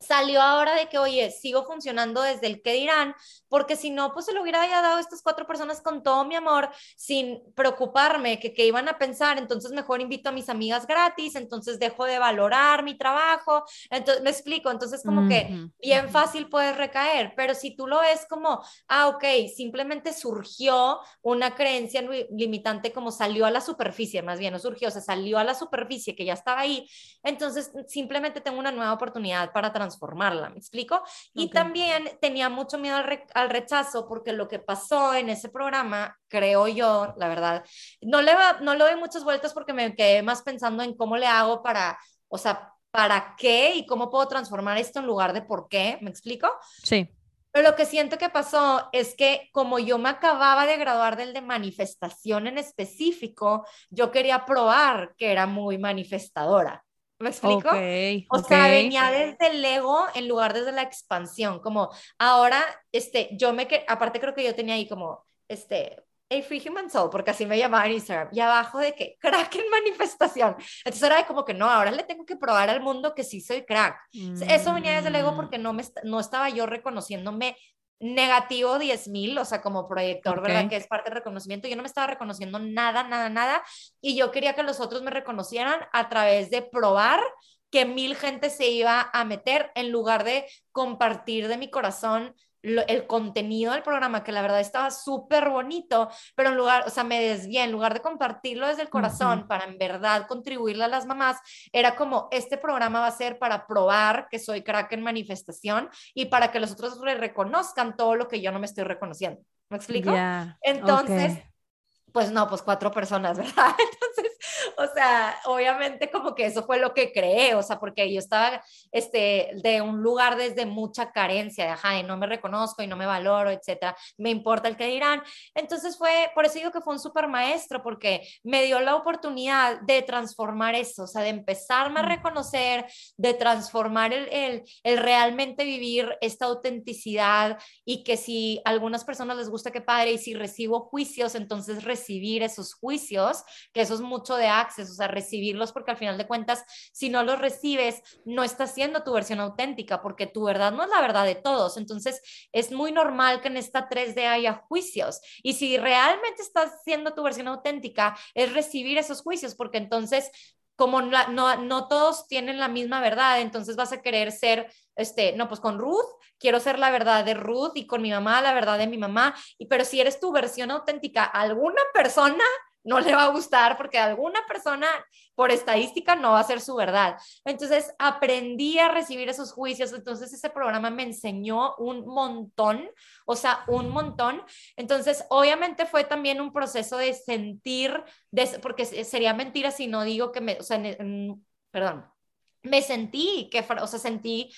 salió ahora de que, oye, sigo funcionando desde el que dirán, porque si no, pues se lo hubiera dado a estas cuatro personas con todo mi amor, sin preocuparme que qué iban a pensar, entonces mejor invito a mis amigas gratis, entonces dejo de valorar mi trabajo, entonces me explico, entonces como uh -huh. que bien fácil puedes recaer, pero si tú lo ves como, ah, ok, simplemente surgió una creencia limitante como salió a la superficie, más bien no surgió, o sea, salió a la superficie que ya estaba ahí, entonces simplemente tengo una nueva oportunidad para transformar transformarla, ¿me explico? Y okay. también tenía mucho miedo al, re al, rechazo porque lo que pasó en ese programa, creo yo, la verdad, no le, va, no le doy muchas vueltas porque me quedé más pensando en cómo le hago para, o sea, para qué y cómo puedo transformar esto en lugar de por qué, ¿me explico? Sí. Pero lo que siento que pasó es que como yo me acababa de graduar del de manifestación en específico, yo quería probar que era muy manifestadora. ¿Me explico? Okay, o okay. sea, venía desde el ego en lugar desde la expansión, como ahora, este, yo me, que aparte creo que yo tenía ahí como, este, a Free Human Soul, porque así me llamaba en Instagram, y abajo de que crack en manifestación. Entonces era como que no, ahora le tengo que probar al mundo que sí soy crack. Mm. Eso venía desde el ego porque no, me, no estaba yo reconociéndome negativo 10.000, o sea, como proyector, okay. ¿verdad? Que es parte del reconocimiento. Yo no me estaba reconociendo nada, nada, nada. Y yo quería que los otros me reconocieran a través de probar que mil gente se iba a meter en lugar de compartir de mi corazón lo, el contenido del programa, que la verdad estaba súper bonito, pero en lugar, o sea, me desvié, en lugar de compartirlo desde el corazón uh -huh. para en verdad contribuirle a las mamás, era como, este programa va a ser para probar que soy crack en manifestación y para que los otros le reconozcan todo lo que yo no me estoy reconociendo. ¿Me explico? Yeah. Entonces... Okay pues no, pues cuatro personas, (laughs) ¿verdad? Entonces, o sea, obviamente como que eso fue lo que creé, o sea, porque yo estaba este, de un lugar desde mucha carencia, de, ajá, de no me reconozco y no me valoro, etcétera, me importa el que dirán. Entonces fue, por eso digo que fue un súper maestro, porque me dio la oportunidad de transformar eso, o sea, de empezarme a reconocer, de transformar el, el, el realmente vivir esta autenticidad y que si a algunas personas les gusta, que padre, y si recibo juicios, entonces recibir esos juicios, que eso es mucho de access, o sea, recibirlos porque al final de cuentas, si no los recibes, no estás siendo tu versión auténtica, porque tu verdad no es la verdad de todos. Entonces, es muy normal que en esta 3D haya juicios. Y si realmente estás siendo tu versión auténtica, es recibir esos juicios, porque entonces como no, no, todos tienen la misma verdad, entonces vas a querer ser, este, no, pues con Ruth, quiero ser la verdad de Ruth y con mi mamá la verdad de mi mamá, y pero si eres tu versión auténtica, alguna persona no le va a gustar porque alguna persona por estadística no va a ser su verdad. Entonces aprendí a recibir esos juicios, entonces ese programa me enseñó un montón, o sea, un montón. Entonces, obviamente fue también un proceso de sentir, porque sería mentira si no digo que me, o sea, perdón, me sentí que, o sea, sentí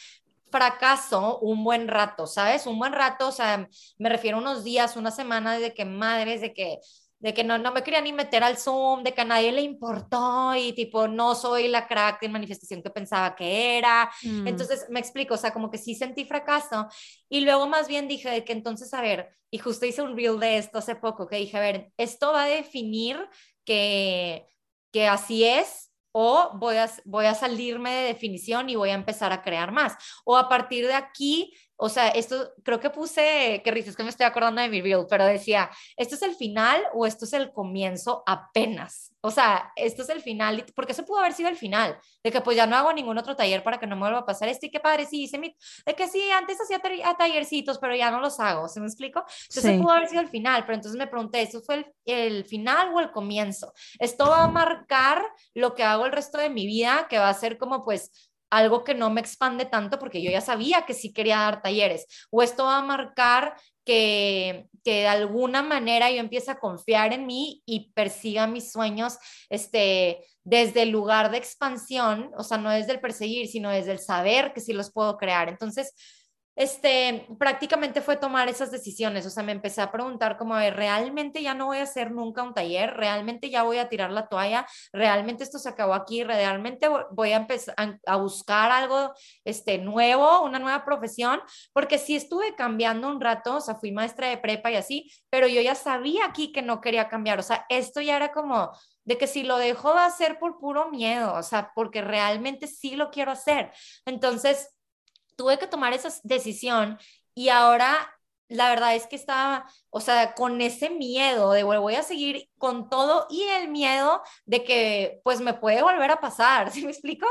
fracaso un buen rato, ¿sabes? Un buen rato, o sea, me refiero a unos días, una semana de que madres, de que de que no, no me quería ni meter al Zoom, de que a nadie le importó y tipo, no soy la crack en manifestación que pensaba que era. Mm. Entonces, me explico, o sea, como que sí sentí fracaso y luego más bien dije de que entonces, a ver, y justo hice un reel de esto hace poco, que dije, a ver, esto va a definir que, que así es o voy a, voy a salirme de definición y voy a empezar a crear más. O a partir de aquí o sea, esto creo que puse, que risa, es que me estoy acordando de mi reel, pero decía, ¿esto es el final o esto es el comienzo apenas? O sea, esto es el final, porque eso pudo haber sido el final, de que pues ya no hago ningún otro taller para que no me vuelva a pasar esto y qué padre, sí, hice mi, de que sí, antes hacía tallercitos, pero ya no los hago, ¿se me explico? Entonces pudo haber sido el final, pero entonces me pregunté, ¿esto fue el, el final o el comienzo? Esto va a marcar lo que hago el resto de mi vida, que va a ser como pues algo que no me expande tanto porque yo ya sabía que sí quería dar talleres. O esto va a marcar que, que de alguna manera yo empiece a confiar en mí y persiga mis sueños este, desde el lugar de expansión, o sea, no desde el perseguir, sino desde el saber que sí los puedo crear. Entonces, este, prácticamente fue tomar esas decisiones, o sea, me empecé a preguntar como, a realmente ya no voy a hacer nunca un taller, realmente ya voy a tirar la toalla, realmente esto se acabó aquí, realmente voy a empezar a, buscar algo, este, nuevo, una nueva profesión, porque sí estuve cambiando un rato, o sea, fui maestra de prepa y así, pero yo ya sabía aquí que no quería cambiar, o sea, esto ya era como de que si lo dejo va a ser por puro miedo, o sea, porque realmente sí lo quiero hacer. Entonces, tuve que tomar esa decisión y ahora la verdad es que estaba, o sea, con ese miedo de voy a seguir con todo y el miedo de que pues me puede volver a pasar, (laughs) ¿sí me explico?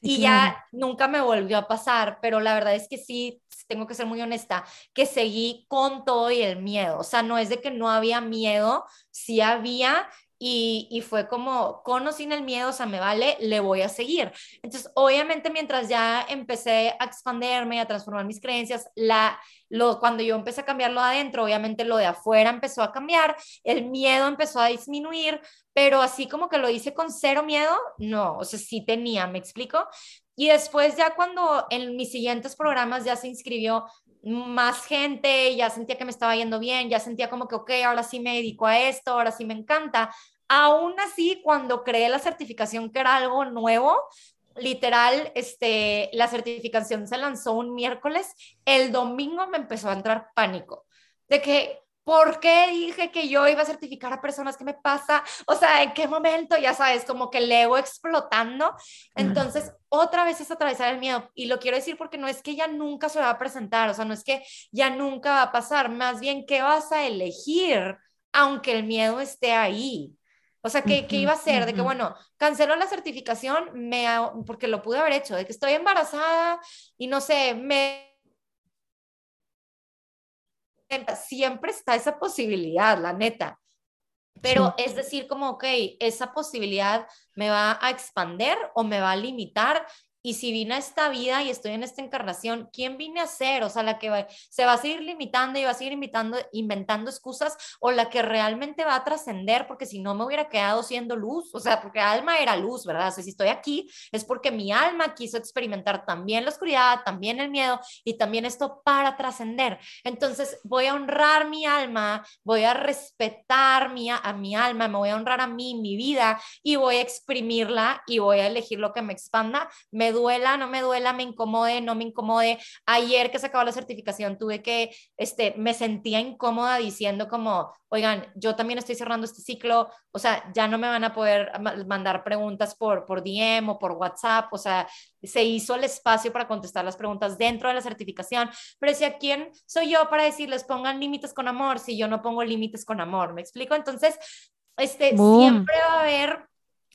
y ya nunca me volvió a pasar, pero la verdad es que sí, tengo que ser muy honesta, que seguí con todo y el miedo, o sea, no es de que no había miedo, sí había, y, fue como, con o sin el miedo, o sea, me vale, le voy a seguir. Entonces, obviamente, mientras ya empecé a expanderme, a transformar mis creencias, la, lo, cuando yo empecé a cambiarlo adentro, obviamente lo de afuera empezó a cambiar, el miedo empezó a disminuir, pero así como que lo hice con cero miedo, no, o sea, sí tenía, me explico. Y después ya cuando en mis siguientes programas ya se inscribió más gente, ya sentía que me estaba yendo bien, ya sentía como que, ok, ahora sí me dedico a esto, ahora sí me encanta. Aún así, cuando creé la certificación que era algo nuevo, literal, este, la certificación se lanzó un miércoles, el domingo me empezó a entrar pánico de que, ¿por qué dije que yo iba a certificar a personas? ¿Qué me pasa? O sea, ¿en qué momento? Ya sabes, como que el ego explotando. Entonces, otra vez es atravesar el miedo. Y lo quiero decir porque no es que ya nunca se va a presentar, o sea, no es que ya nunca va a pasar, más bien, ¿qué vas a elegir aunque el miedo esté ahí? O sea, ¿qué, ¿qué, iba a hacer? De que, bueno, cancelo la certificación me, porque lo pude haber hecho, de que estoy embarazada y no sé, me... Siempre está esa posibilidad, la neta. Pero es decir, como, ok, esa posibilidad me va a expander o me va a limitar y si vine a esta vida y estoy en esta encarnación, ¿quién vine a ser? O sea, la que se va a seguir limitando y va a seguir invitando, inventando excusas o la que realmente va a trascender, porque si no me hubiera quedado siendo luz, o sea, porque alma era luz, ¿verdad? O sea, si estoy aquí es porque mi alma quiso experimentar también la oscuridad, también el miedo y también esto para trascender. Entonces, voy a honrar mi alma, voy a respetar mi, a mi alma, me voy a honrar a mí, mi vida y voy a exprimirla y voy a elegir lo que me expanda. Me duela, no me duela, me incomode, no me incomode. Ayer que se acabó la certificación tuve que, este, me sentía incómoda diciendo como, oigan, yo también estoy cerrando este ciclo, o sea, ya no me van a poder mandar preguntas por, por DM o por WhatsApp, o sea, se hizo el espacio para contestar las preguntas dentro de la certificación, pero decía, ¿quién soy yo para decirles pongan límites con amor si yo no pongo límites con amor? ¿Me explico? Entonces, este, siempre va a haber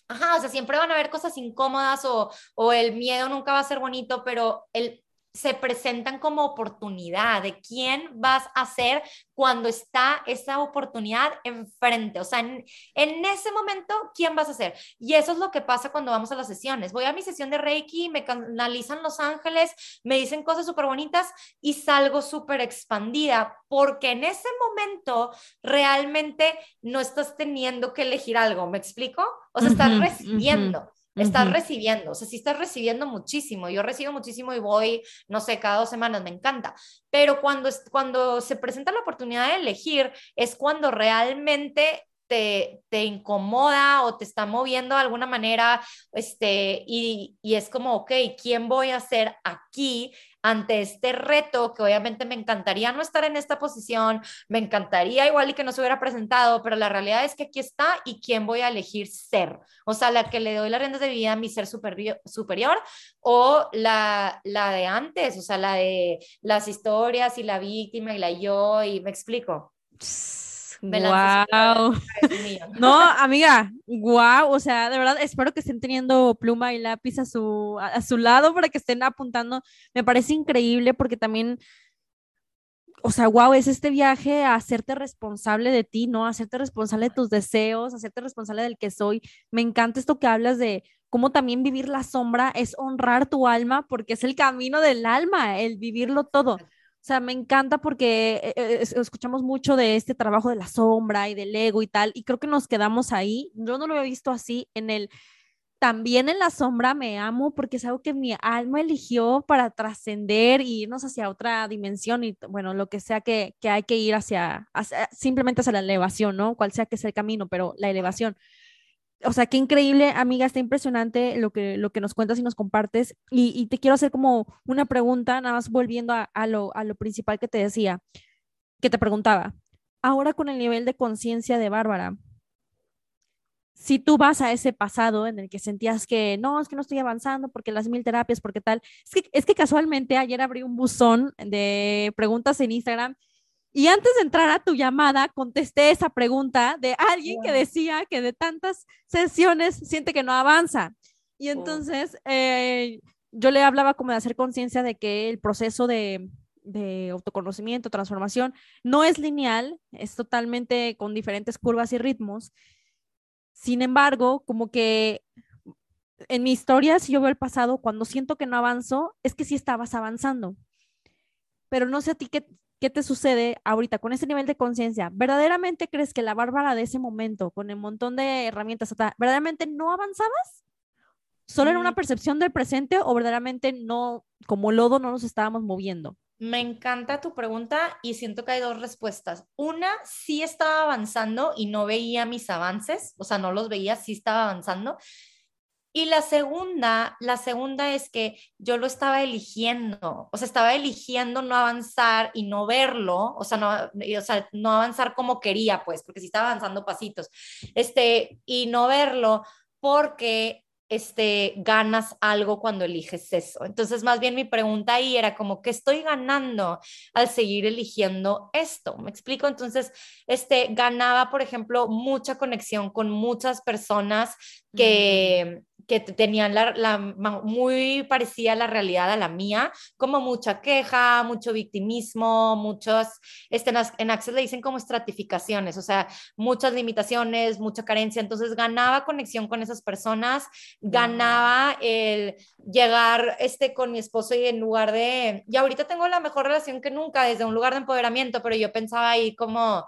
Ajá, o sea, siempre van a haber cosas incómodas o, o el miedo nunca va a ser bonito, pero el se presentan como oportunidad de quién vas a ser cuando está esa oportunidad enfrente. O sea, en, ese momento, ¿quién vas a ser? Y eso es lo que pasa cuando vamos a las sesiones. Voy a mi sesión de Reiki, me canalizan los ángeles, me dicen cosas súper bonitas y salgo súper expandida porque en ese momento realmente no estás teniendo que elegir algo. ¿Me explico? O sea, estás recibiendo. Estás recibiendo, o sea, si estás recibiendo muchísimo, yo recibo muchísimo y voy, no sé, cada dos semanas, me encanta, pero cuando, cuando se presenta la oportunidad de elegir es cuando realmente te, te, incomoda o te está moviendo de alguna manera, este, y, y, es como, ok, ¿quién voy a ser aquí ante este reto que obviamente me encantaría no estar en esta posición, me encantaría igual y que no se hubiera presentado, pero la realidad es que aquí está y quién voy a elegir ser. O sea, la que le doy las riendas de vida a mi ser superior o la, la de antes, o sea, la de las historias y la víctima y la yo y me explico. Wow. (laughs) No, amiga, wow, o sea, de verdad espero que estén teniendo pluma y lápiz a su, a su lado para que estén apuntando. Me parece increíble porque también, o sea, wow, es este viaje a hacerte responsable de ti, ¿no? A hacerte responsable de tus deseos, a hacerte responsable del que soy. Me encanta esto que hablas de cómo también vivir la sombra es honrar tu alma porque es el camino del alma, el vivirlo todo. O sea, me encanta porque eh, eh, escuchamos mucho de este trabajo de la sombra y del ego y tal, y creo que nos quedamos ahí. Yo no lo he visto así en el, también en la sombra me amo porque es algo que mi alma eligió para trascender y irnos hacia otra dimensión y bueno, lo que sea que, que hay que ir hacia, hacia, simplemente hacia la elevación, ¿no? Cual sea que sea el camino, pero la elevación o sea, qué increíble, amiga, está impresionante lo que, lo que nos cuentas y nos compartes. Y, te quiero hacer como una pregunta, nada más volviendo a, lo, a lo principal que te decía, que te preguntaba. Ahora con el nivel de conciencia de Bárbara, si tú vas a ese pasado en el que sentías que no, es que no estoy avanzando porque las mil terapias, porque tal, es que, es que casualmente ayer abrí un buzón de preguntas en Instagram y antes de entrar a tu llamada, contesté esa pregunta de alguien que decía que de tantas sesiones siente que no avanza. Y entonces eh, yo le hablaba como de hacer conciencia de que el proceso de, de autoconocimiento, transformación, no es lineal, es totalmente con diferentes curvas y ritmos. Sin embargo, como que en mi historia, si yo veo el pasado, cuando siento que no avanzo, es que sí estabas avanzando. Pero no sé a ti qué, ¿qué te sucede ahorita con ese nivel de conciencia? ¿Verdaderamente crees que la Bárbara de ese momento, con el montón de herramientas, verdaderamente no avanzabas? ¿Solo era una mm. percepción del presente o verdaderamente no, como lodo, no nos estábamos moviendo? Me encanta tu pregunta y siento que hay dos respuestas. Una, sí estaba avanzando y no veía mis avances, o sea, no los veía, sí estaba avanzando. Y la segunda, la segunda es que yo lo estaba eligiendo, o sea, estaba eligiendo no avanzar y no verlo, o sea, no, o sea, no avanzar como quería, pues, porque sí estaba avanzando pasitos, este, y no verlo porque este, ganas algo cuando eliges eso. Entonces, más bien mi pregunta ahí era como, ¿qué estoy ganando al seguir eligiendo esto? ¿Me explico? Entonces, este, ganaba, por ejemplo, mucha conexión con muchas personas que, que tenían la, muy parecida la realidad a la mía, como mucha queja, mucho victimismo, muchos, este, en Access le dicen como estratificaciones, o sea, muchas limitaciones, mucha carencia, entonces ganaba conexión con esas personas, ganaba el llegar este, con mi esposo y en lugar de, y ahorita tengo la mejor relación que nunca desde un lugar de empoderamiento, pero yo pensaba ahí como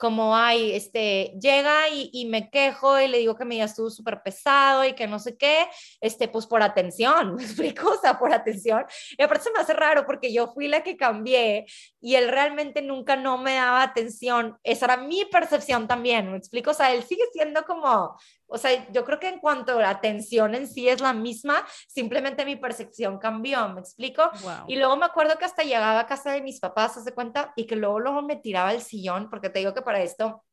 como, ay, este, llega y, me quejo y le digo que mi día estuvo súper pesado y que no sé qué, este, pues por atención, (laughs) ¿me explico? O sea, por atención. Y aparte se me hace raro porque yo fui la que cambié y él realmente nunca no me daba atención. Esa era mi percepción también, ¿me explico? O sea, él sigue siendo como o sea, yo creo que en cuanto a la atención en sí es la misma, simplemente mi percepción cambió, ¿me explico? Y luego me acuerdo que hasta llegaba a casa de mis papás, hace cuenta, y que luego, luego me tiraba el sillón, porque te digo que para esto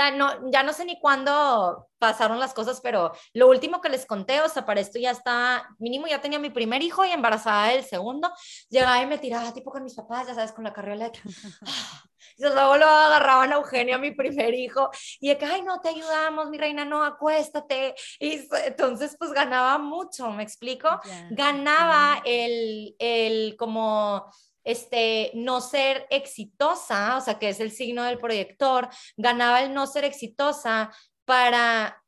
sea, no, ya no sé ni cuándo pasaron las cosas, pero lo último que les conté, o sea, para esto ya está, mínimo ya tenía mi primer hijo y embarazada del segundo, llegaba y me tiraba tipo con mis papás, ya sabes, con la carriola (laughs) y luego lo agarraban a Eugenio, a mi primer hijo, y de que, ay, no, te ayudamos, mi reina, no, acuéstate, y entonces pues ganaba mucho, ¿me explico? Ganaba el, el como este, no ser exitosa, o sea, que es el signo del proyector, ganaba el no ser exitosa para,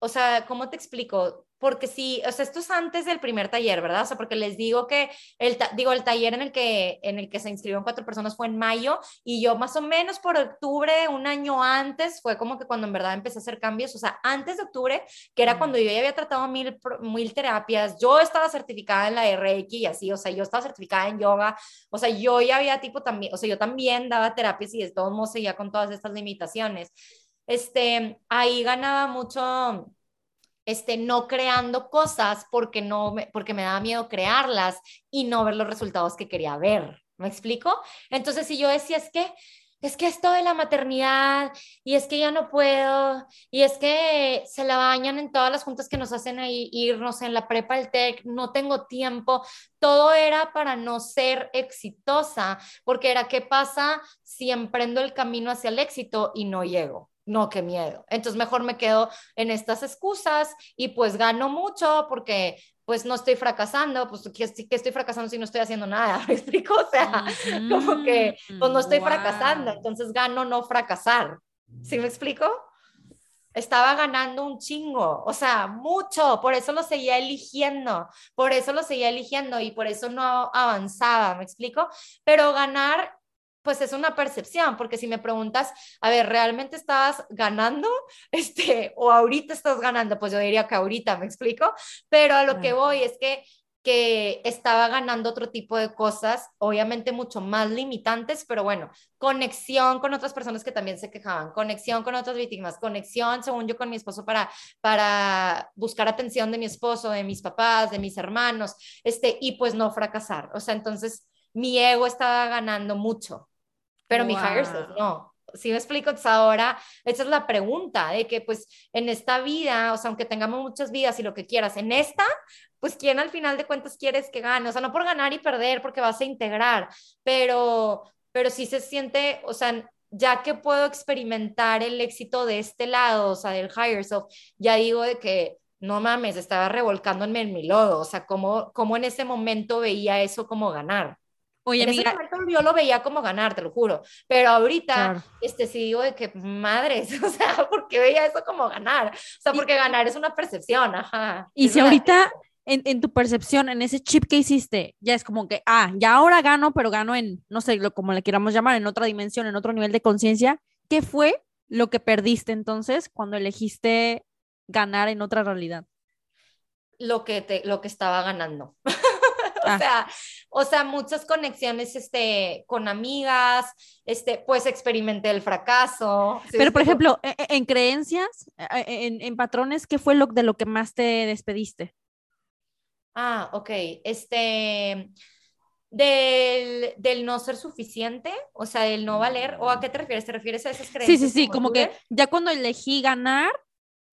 o sea, ¿cómo te explico? Porque sí, o sea, esto es antes del primer taller, ¿verdad? O sea, porque les digo que el, digo, el taller en el, que, en el que se inscribieron cuatro personas fue en mayo y yo más o menos por octubre, un año antes, fue como que cuando en verdad empecé a hacer cambios, o sea, antes de octubre, que era cuando yo ya había tratado mil, mil terapias, yo estaba certificada en la RX y así, o sea, yo estaba certificada en yoga, o sea, yo ya había tipo también, o sea, yo también daba terapias y de todos modos seguía con todas estas limitaciones. Este, ahí ganaba mucho este, no creando cosas porque, no me, porque me daba miedo crearlas y no ver los resultados que quería ver. ¿Me explico? Entonces, si yo decía, es que, es que esto de la maternidad y es que ya no puedo y es que se la bañan en todas las juntas que nos hacen ahí irnos en la prepa, el TEC, no tengo tiempo, todo era para no ser exitosa, porque era, ¿qué pasa si emprendo el camino hacia el éxito y no llego? No, qué miedo. Entonces mejor me quedo en estas excusas y pues gano mucho porque pues no estoy fracasando, pues que, estoy fracasando si no estoy haciendo nada, (laughs) ¿me explico? O sea, como que pues no estoy fracasando, entonces gano no fracasar. ¿Sí me explico? Estaba ganando un chingo, o sea, mucho, por eso lo seguía eligiendo, por eso lo seguía eligiendo y por eso no avanzaba, ¿me explico? Pero ganar pues es una percepción, porque si me preguntas, a ver, ¿realmente estabas ganando? (laughs) Este, o ahorita estás ganando, pues yo diría que ahorita, ¿me explico? Pero a lo que voy es que que estaba ganando otro tipo de cosas, obviamente mucho más limitantes, pero bueno, conexión con otras personas que también se quejaban, conexión con otras víctimas, conexión, según yo, con mi esposo para, para buscar atención de mi esposo, de mis papás, de mis hermanos, este, y pues no fracasar. O sea, entonces mi ego estaba ganando mucho pero mi higher self no. Si me explico, entonces ahora esa es la pregunta de que pues en esta vida, o sea, aunque tengamos muchas vidas y lo que quieras, en esta, pues quién al final de cuentas quieres que gane, o sea, no por ganar y perder porque vas a integrar, pero pero sí se siente, o sea, ya que puedo experimentar el éxito de este lado, o sea, del higher self, ya digo de que no mames, estaba revolcándome en mi lodo, o sea, como, como en ese momento veía eso como ganar. Oye, en ese momento yo lo veía como ganar, te lo juro. Pero ahorita, este, sí digo de que madres, (laughs) o sea, porque veía eso como ganar. O sea, porque ganar es una percepción, ajá. Y si ahorita, en, en, tu percepción, en ese chip que hiciste, ya es como que, ah, ya ahora gano, pero gano en, no sé, lo, como le queramos llamar, en otra dimensión, en otro nivel de conciencia. ¿Qué fue lo que perdiste entonces cuando elegiste ganar en otra realidad? Lo que, te, lo que estaba ganando. (laughs) o ah. sea, o sea, muchas conexiones este, con amigas, este, pues experimenté el fracaso. Pero, por ejemplo, e, e, en, creencias, e, en, en, patrones, ¿qué fue lo, de lo que más te despediste? Ah, ok. Este, del, del, no ser suficiente, o sea, del no valer, ¿o a qué te refieres? ¿Te refieres a esas creencias? Sí, sí, sí, como, que ya cuando elegí ganar,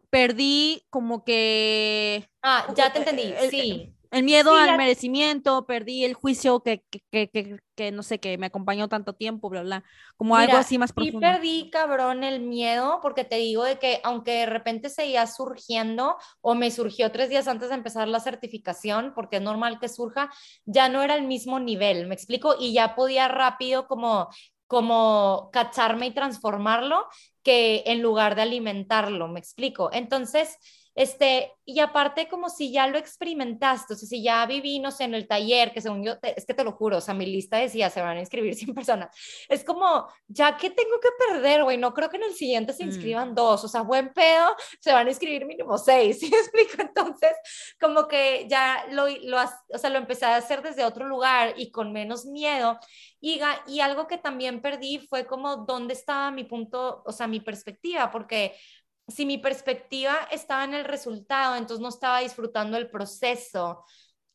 perdí como que... Ah, ya te entendí, sí. El miedo al merecimiento, perdí el juicio que, que, que, que, no sé, que me acompañó tanto tiempo, bla, bla, como algo así más profundo. Y perdí, cabrón, el miedo, porque te digo de que aunque de repente seguía surgiendo, o me surgió tres días antes de empezar la certificación, porque es normal que surja, ya no era el mismo nivel, me explico, y ya podía rápido como como cacharme y transformarlo que en lugar de alimentarlo, me explico. Entonces, este, y aparte como si ya lo experimentaste, o sea, si ya viví, no sé, en el taller, que según yo, es que te lo juro, o sea, mi lista decía, se van a inscribir (laughs) 100 personas. Es como, ya que tengo que perder, güey, no creo que en el siguiente se inscriban mm. dos, o sea, buen pedo, se van a inscribir mínimo seis, (laughs) ¿sí me explico? Entonces, como que ya lo, lo, o sea, lo empecé a hacer desde otro lugar y con menos miedo. Y, y algo que también perdí fue como dónde estaba mi punto, o sea, mi perspectiva, porque si mi perspectiva estaba en el resultado, entonces no estaba disfrutando el proceso.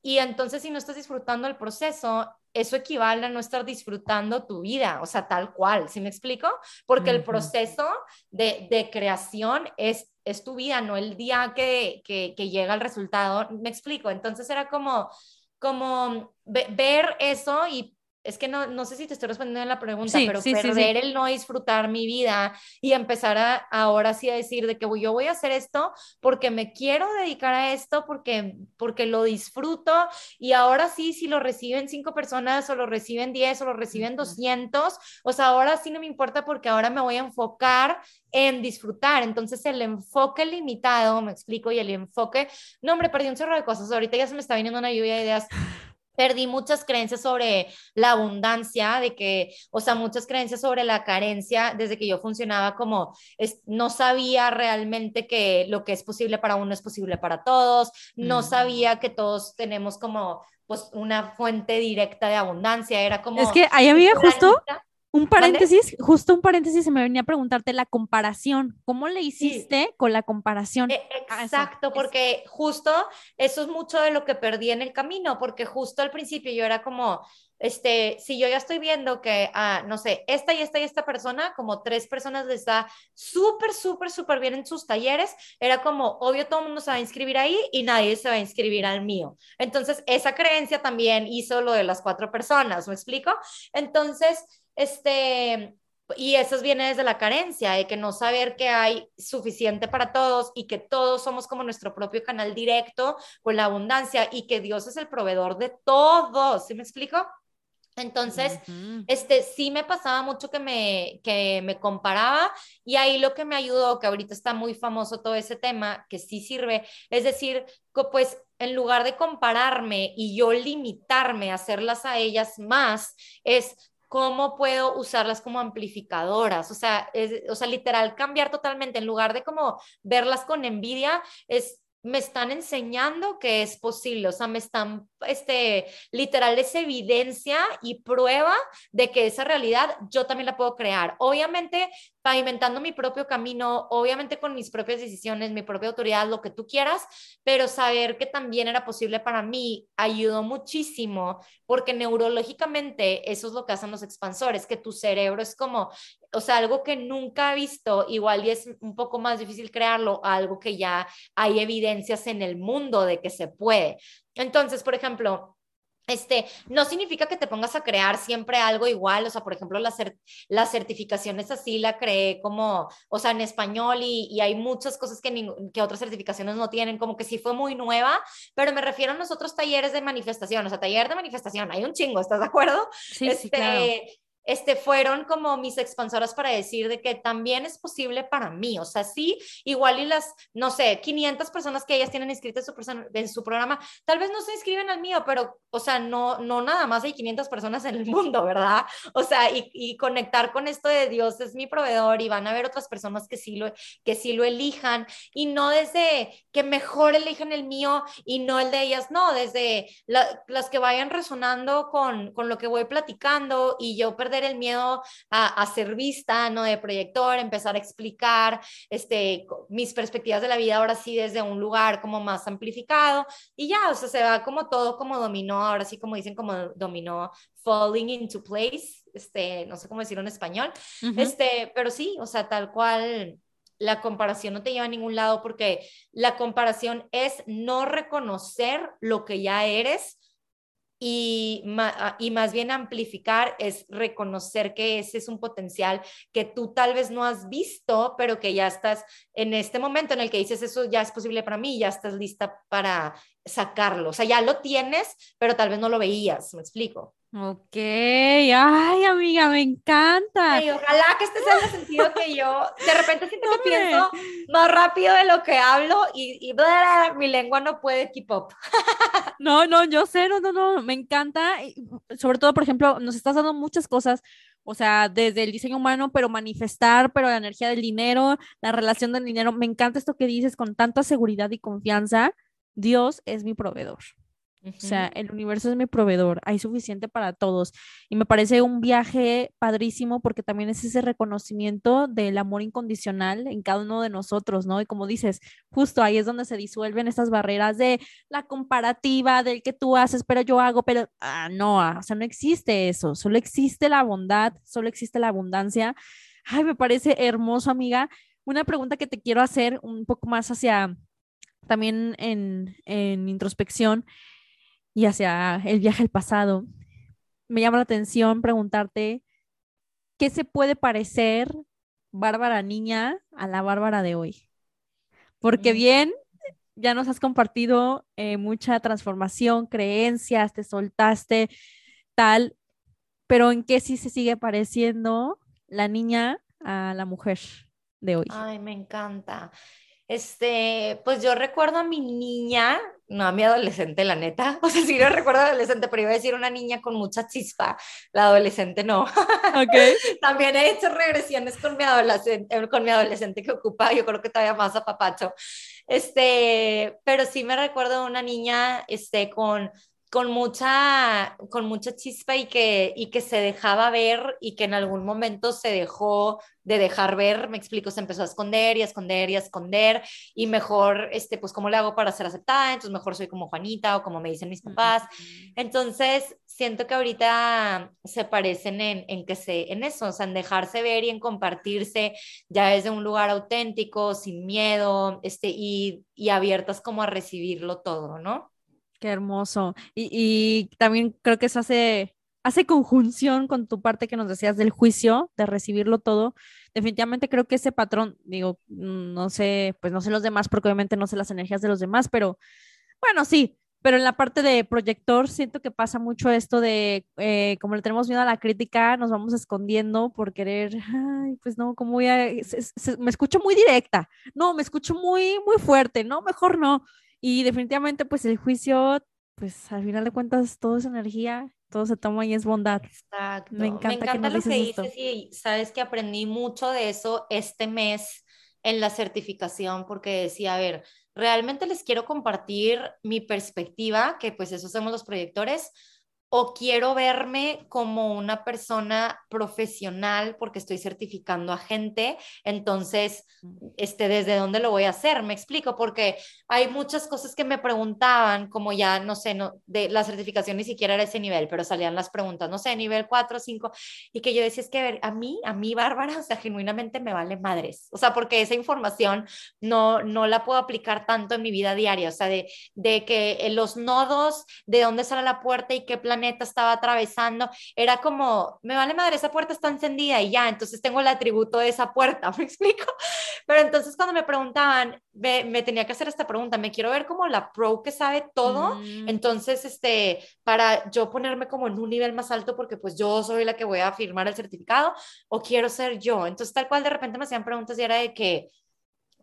Y entonces si no estás disfrutando el proceso, eso equivale a no estar disfrutando tu vida, o sea, tal cual, ¿sí me explico? Porque el proceso de, de creación es, es tu vida, no el día que, que, que llega el resultado, me explico. Entonces era como, como ver eso y es que no, no sé si te estoy respondiendo en la pregunta, pero perder el no disfrutar mi vida y empezar a, ahora sí a decir de que yo voy a hacer esto porque me quiero dedicar a esto, porque, porque lo disfruto y ahora sí, si lo reciben cinco personas o lo reciben diez o lo reciben doscientos, o sea, ahora sí no me importa porque ahora me voy a enfocar en disfrutar. Entonces el enfoque limitado, me explico, y el enfoque, no hombre, perdí un chorro de cosas, ahorita ya se me está viniendo una lluvia de ideas perdí muchas creencias sobre la abundancia, de que, o sea, muchas creencias sobre la carencia, desde que yo funcionaba como, no sabía realmente que lo que es posible para uno es posible para todos, no mm. sabía que todos tenemos como, pues, una fuente directa de abundancia, era como... Es que ahí había justo... Un paréntesis, justo un paréntesis, se me venía a preguntarte la comparación. ¿Cómo le hiciste con la comparación? E, exacto, porque justo eso es mucho de lo que perdí en el camino, porque justo al principio yo era como, este, si yo ya estoy viendo que, ah, no sé, esta y esta y esta persona, como tres personas les está súper, súper, súper bien en sus talleres, era como, obvio, todo el mundo se va a inscribir ahí y nadie se va a inscribir al mío. Entonces, esa creencia también hizo lo de las cuatro personas, ¿me explico? Entonces, este, y eso viene desde la carencia, de que no saber que hay suficiente para todos y que todos somos como nuestro propio canal directo con la abundancia y que Dios es el proveedor de todos, ¿sí me explico? Entonces, este, sí me pasaba mucho que me, que me comparaba y ahí lo que me ayudó, que ahorita está muy famoso todo ese tema, que sí sirve, es decir, pues en lugar de compararme y yo limitarme a hacerlas a ellas más, es cómo puedo usarlas como amplificadoras, o sea, o sea, literal cambiar totalmente, en lugar de como verlas con envidia, es me están enseñando que es posible, o sea, me están, este, literal, es evidencia y prueba de que esa realidad yo también la puedo crear. Obviamente, pavimentando mi propio camino, obviamente con mis propias decisiones, mi propia autoridad, lo que tú quieras, pero saber que también era posible para mí ayudó muchísimo, porque neurológicamente eso es lo que hacen los expansores, que tu cerebro es como, o sea, algo que nunca he visto, igual y es un poco más difícil crearlo, algo que ya hay evidencias en el mundo de que se puede. Entonces, por ejemplo, este, no significa que te pongas a crear siempre algo igual, o sea, por ejemplo, las, las certificaciones así la creé como, o sea, en español y, y hay muchas cosas que, que otras certificaciones no tienen, como que sí fue muy nueva, pero me refiero a nosotros talleres de manifestación, o sea, taller de manifestación, hay un chingo, ¿estás de acuerdo? Sí, este, sí, claro este, fueron como mis expansoras para decir de que también es posible para mí. O sea, sí, igual y las, no sé, 500 personas que ellas tienen inscritas en en su programa, tal vez no se inscriben al mío, pero, o sea, no, no nada más hay 500 personas en el (laughs) mundo, ¿verdad? O sea, y, y conectar con esto de Dios es mi proveedor y van a haber otras personas que sí lo, que sí lo elijan y no desde que mejor elijan el mío y no el de ellas, no, desde las que vayan resonando con, con lo que voy platicando y yo perder el miedo a, ser vista, ¿no? De proyector, empezar a explicar este, mis perspectivas de la vida ahora sí desde un lugar como más amplificado y ya, o sea, se va como todo como dominó, ahora sí como dicen como dominó falling into place, este, no sé cómo decirlo en español, este, pero sí, o sea, tal cual la comparación no te lleva a ningún lado porque la comparación es no reconocer lo que ya eres y, ah, y más bien amplificar es reconocer que ese es un potencial que tú tal vez no has visto, pero que ya estás en este momento en el que dices eso ya es posible para mí, ya estás lista para sacarlo. O sea, ya lo tienes, pero tal vez no lo veías, me explico. Ok, ay amiga, me encanta. ojalá que este sea el sentido que yo de repente (laughs) siento que pienso más rápido de lo que hablo y, y mi lengua no puede keep up. (laughs) No, no, yo sé, no, no, no, me encanta. Sobre todo, por ejemplo, nos estás dando muchas cosas, o sea, desde el diseño humano, pero manifestar, pero la energía del dinero, la relación del dinero. Me encanta esto que dices con tanta seguridad y confianza. Dios es mi proveedor. O sea, el universo es mi proveedor, hay suficiente para todos. Y me parece un viaje padrísimo porque también es ese reconocimiento del amor incondicional en cada uno de nosotros, ¿no? Y como dices, justo ahí es donde se disuelven estas barreras de la comparativa, del que tú haces, pero yo hago, pero ah, no, ah, o sea, no existe eso, solo existe la bondad, solo existe la abundancia. Ay, me parece hermoso, amiga. Una pregunta que te quiero hacer un poco más hacia también en, en introspección y hacia el viaje al pasado, me llama la atención preguntarte qué se puede parecer Bárbara niña a la Bárbara de hoy. Porque mm. bien, ya nos has compartido eh, mucha transformación, creencias, te soltaste, tal, pero ¿en qué sí se sigue pareciendo la niña a la mujer de hoy? Ay, me encanta. Este, pues yo recuerdo a mi niña, no a mi adolescente, la neta. (laughs) O sea, sí lo recuerdo adolescente, pero iba a decir una niña con mucha chispa. La adolescente no. Ok. (laughs) También he hecho regresiones con mi adolescente, con mi adolescente que ocupa, yo creo que todavía más a papacho. Este, pero sí me recuerdo una niña, este, con con mucha, con mucha chispa y que, y que se dejaba ver y que en algún momento se dejó de dejar ver, me explico, se empezó a esconder y a esconder y a esconder y mejor, este, pues, ¿cómo le hago para ser aceptada? Entonces, mejor soy como Juanita o como me dicen mis papás. Entonces, siento que ahorita se parecen en, en que se, en eso, o sea, en dejarse ver y en compartirse ya desde un lugar auténtico, sin miedo, este, y, y abiertas como a recibirlo todo, ¿no? Qué hermoso. Y, también creo que eso hace, hace conjunción con tu parte que nos decías del juicio, de recibirlo todo. Definitivamente creo que ese patrón, digo, no sé, pues no sé los demás, porque obviamente no sé las energías de los demás, pero bueno, sí, pero en la parte de proyector siento que pasa mucho esto de, eh, como le tenemos miedo a la crítica, nos vamos escondiendo por querer, pues no, como voy a, me escucho muy directa, no, me escucho muy, muy fuerte, no, mejor no. Y definitivamente, pues el juicio, pues al final de cuentas, todo es energía, todo se toma y es bondad. Exacto. Me encanta, que lo que dices y sabes que aprendí mucho de eso este mes en la certificación porque decía, a ver, realmente les quiero compartir mi perspectiva, que pues eso hacemos los proyectores, o quiero verme como una persona profesional porque estoy certificando a gente, entonces, este, ¿desde dónde lo voy a hacer? Me explico, porque hay muchas cosas que me preguntaban, como ya, no sé, no, de la certificación ni siquiera era ese nivel, pero salían las preguntas, no sé, nivel 4 o 5, y que yo decía, es que a mí, a mí, (laughs) Bárbara, o sea, genuinamente me vale madres, o sea, porque esa información no, no la puedo aplicar tanto en mi vida diaria, o sea, de, de que los nodos, de dónde sale la puerta y qué planeta estaba atravesando, era como, me vale madre, esa puerta está encendida y ya, entonces tengo el atributo de esa puerta, (laughs) ¿me explico? Pero entonces cuando me preguntaban, me, tenía que hacer esta pregunta, me quiero ver como la pro que sabe todo, mm. entonces, este, para yo ponerme como en un nivel más alto porque pues yo soy la que voy a firmar el certificado o quiero ser yo. Entonces, tal cual de repente me hacían preguntas y era de que,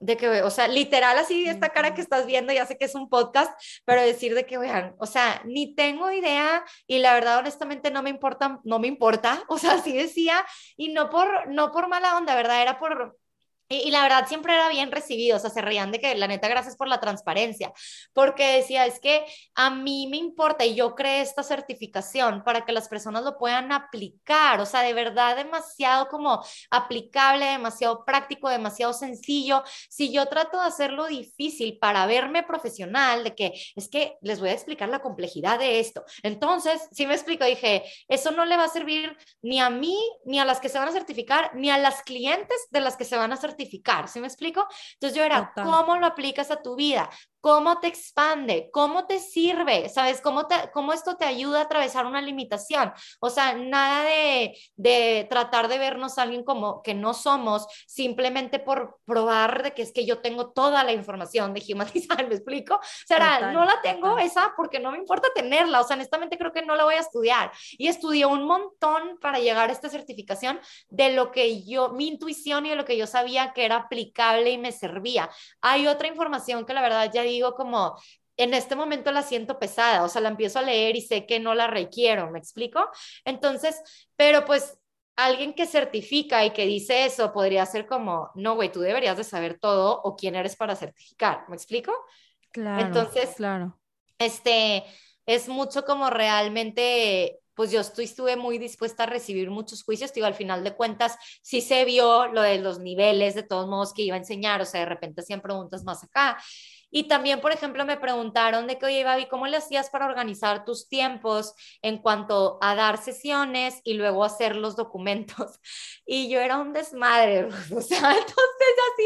de que, o sea, literal así esta cara que estás viendo, ya sé que es un podcast, pero decir de que, vean, o sea, ni tengo idea y la verdad honestamente no me importa, no me importa, (laughs) o sea, así decía y no por, no por mala onda, ¿verdad? Era por, y, la verdad siempre era bien recibido, o sea, se reían de que la neta, gracias por la transparencia, porque decía, es que a mí me importa y yo creé esta certificación para que las personas lo puedan aplicar, o sea, de verdad demasiado como aplicable, demasiado práctico, demasiado sencillo. Si yo trato de hacerlo difícil para verme profesional, de que es que les voy a explicar la complejidad de esto, entonces, si me explico, dije, eso no le va a servir ni a mí, ni a las que se van a certificar, ni a las clientes de las que se van a certificar certificar, ¿sí me explico? Entonces yo era, ¿cómo lo aplicas a tu vida? Cómo te expande, cómo te sirve, ¿sabes? Cómo, te, cómo esto te ayuda a atravesar una limitación. O sea, nada de, de, tratar de vernos a alguien como que no somos simplemente por probar de que es que yo tengo toda la información de Human (laughs) Design, ¿me explico? O sea, no la tengo esa porque no me importa tenerla, o sea, honestamente creo que no la voy a estudiar. Y estudié un montón para llegar a esta certificación de lo que yo, mi intuición y de lo que yo sabía que era aplicable y me servía. Hay otra información que la verdad ya digo como, en este momento la siento pesada, o sea, la empiezo a leer y sé que no la requiero, ¿me explico? Entonces, pero pues alguien que certifica y que dice eso podría ser como, no, güey, tú deberías de saber todo o quién eres para certificar, ¿me explico? Claro. Entonces, claro. Este, es mucho como realmente pues yo estuve muy dispuesta a recibir muchos juicios, digo, al final de cuentas sí se vio lo de los niveles, de todos modos que iba a enseñar, o sea, de repente hacían preguntas más acá, y también, por ejemplo, me preguntaron de que, oye, Babi, ¿cómo le hacías para organizar tus tiempos en cuanto a dar sesiones y luego hacer los documentos? (laughs) Y yo era un desmadre, (laughs) o sea, entonces así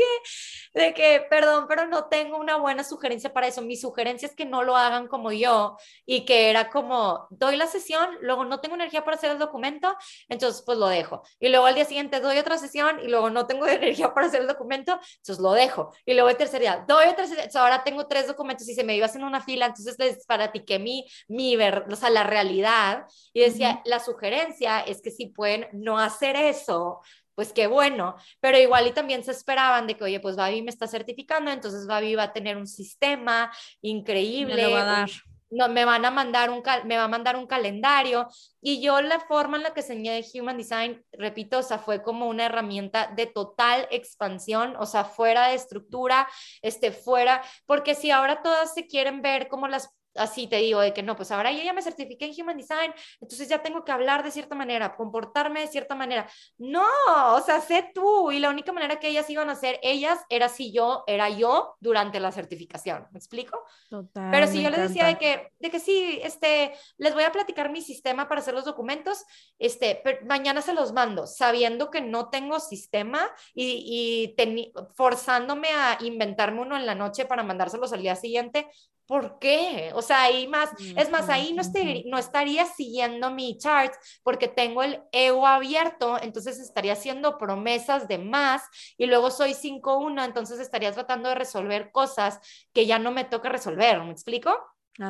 de, que, perdón, pero no tengo una buena sugerencia para eso. Mi sugerencia es que no lo hagan como yo y que era como, doy la sesión, luego no tengo energía para hacer el documento, entonces pues lo dejo. Y luego al día siguiente doy otra sesión y luego no tengo (laughs) energía para hacer el documento, entonces lo dejo. Y luego el tercer día, doy otra sesión, ahora tengo tres documentos y se me iba haciendo una fila, entonces les que mi, mi ver, o sea, la realidad y decía, la sugerencia es que si pueden no hacer eso, pues qué bueno, pero igual y también se esperaban de que, oye, pues Babi me está certificando, entonces Babi va a tener un sistema increíble. Me lo va a dar no, me van a mandar un, me va a mandar un calendario. Y yo la forma en la que enseñé Human Design, repito, o sea, fue como una herramienta de total expansión, o sea, fuera de estructura, este, fuera, porque si ahora todas se quieren ver como las así te digo, de que no, pues ahora yo ya me certifiqué en Human Design, entonces ya tengo que hablar de cierta manera, comportarme de cierta manera. No, o sea, sé tú, y la única manera que ellas iban a ser ellas era si yo era yo durante la certificación, ¿me explico? Total, Pero si yo les decía de que, de que sí, este, les voy a platicar mi sistema para hacer los documentos, este, mañana se los mando, sabiendo que no tengo sistema y, y forzándome a inventarme uno en la noche para mandárselos al día siguiente, ¿por qué? O sea, ahí más, es más, ahí no, no estaría siguiendo mi chart porque tengo el ego abierto, entonces estaría haciendo promesas de más y luego soy 5-1, entonces estaría tratando de resolver cosas que ya no me toca resolver, ¿me explico?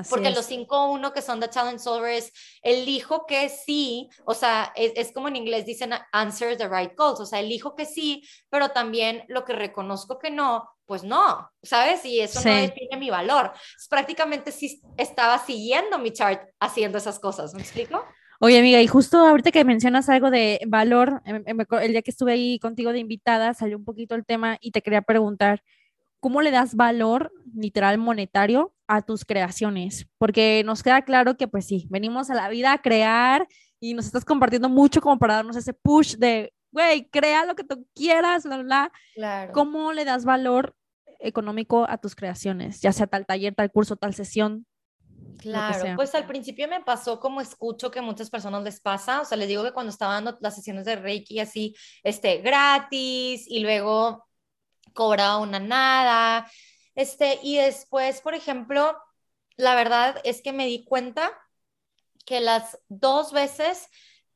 Porque los 5-1 que son de challenge solvers, elijo que sí, o sea, es, como en inglés dicen answer the right calls, o sea, elijo que sí, pero también lo que reconozco que no, pues no, ¿sabes? Y eso no define mi valor. prácticamente sí estaba siguiendo mi chart haciendo esas cosas, ¿me explico? Oye, amiga, y justo ahorita que mencionas algo de valor, em, em, el día que estuve ahí contigo de invitada, salió un poquito el tema y te quería preguntar, ¿cómo le das valor literal monetario a tus creaciones? Porque nos queda claro que pues sí, venimos a la vida a crear y nos estás compartiendo mucho como para darnos ese push de, güey, crea lo que tú quieras, bla, bla. Claro. ¿Cómo le das valor económico a tus creaciones? Ya sea tal taller, tal curso, tal sesión. Claro, pues al principio me pasó como escucho que muchas personas les pasa, o sea, les digo que cuando estaba dando las sesiones de Reiki así, este, gratis y luego cobraba una nada. Este, y después, por ejemplo, la verdad es que me di cuenta que las dos veces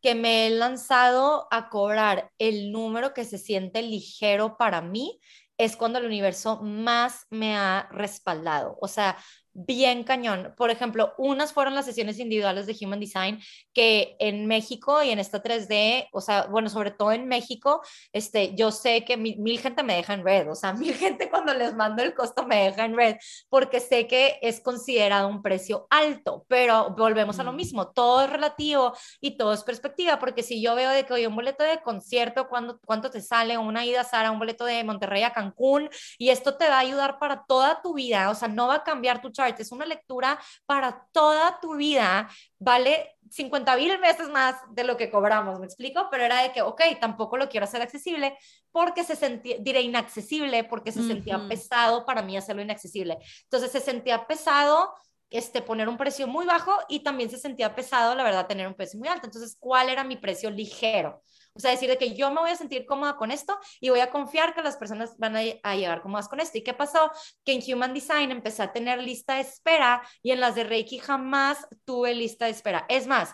que me he lanzado a cobrar el número que se siente ligero para mí es cuando el universo más me ha respaldado. O sea, bien cañón. Por ejemplo, unas fueron las sesiones individuales de Human Design que en México y en esta 3D, o sea, bueno, sobre todo en México, este, yo sé que mil, gente me deja en red, o sea, (laughs) mil gente cuando les mando el costo me deja en red, porque sé que es considerado un precio alto, pero volvemos a lo mm. mismo, todo es relativo y todo es perspectiva, porque si yo veo de que hoy un boleto de concierto, ¿cuánto, cuánto te sale? Una ida, Sara, un boleto de Monterrey a Cancún, y esto te va a ayudar para toda tu vida, o sea, no va a cambiar tu es una lectura para toda tu vida, vale 50 mil veces más de lo que cobramos, ¿me explico? Pero era de que, ok, tampoco lo quiero hacer accesible porque se sentía, diré inaccesible, porque se sentía pesado para mí hacerlo inaccesible. Entonces se sentía pesado este, poner un precio muy bajo y también se sentía pesado, la verdad, tener un precio muy alto. Entonces, ¿cuál era mi precio ligero? O sea, decir de que yo me voy a sentir cómoda con esto y voy a confiar que las personas van a, a llegar cómodas con esto. ¿Y qué pasó? Que en Human Design empecé a tener lista de espera y en las de Reiki jamás tuve lista de espera. Es más,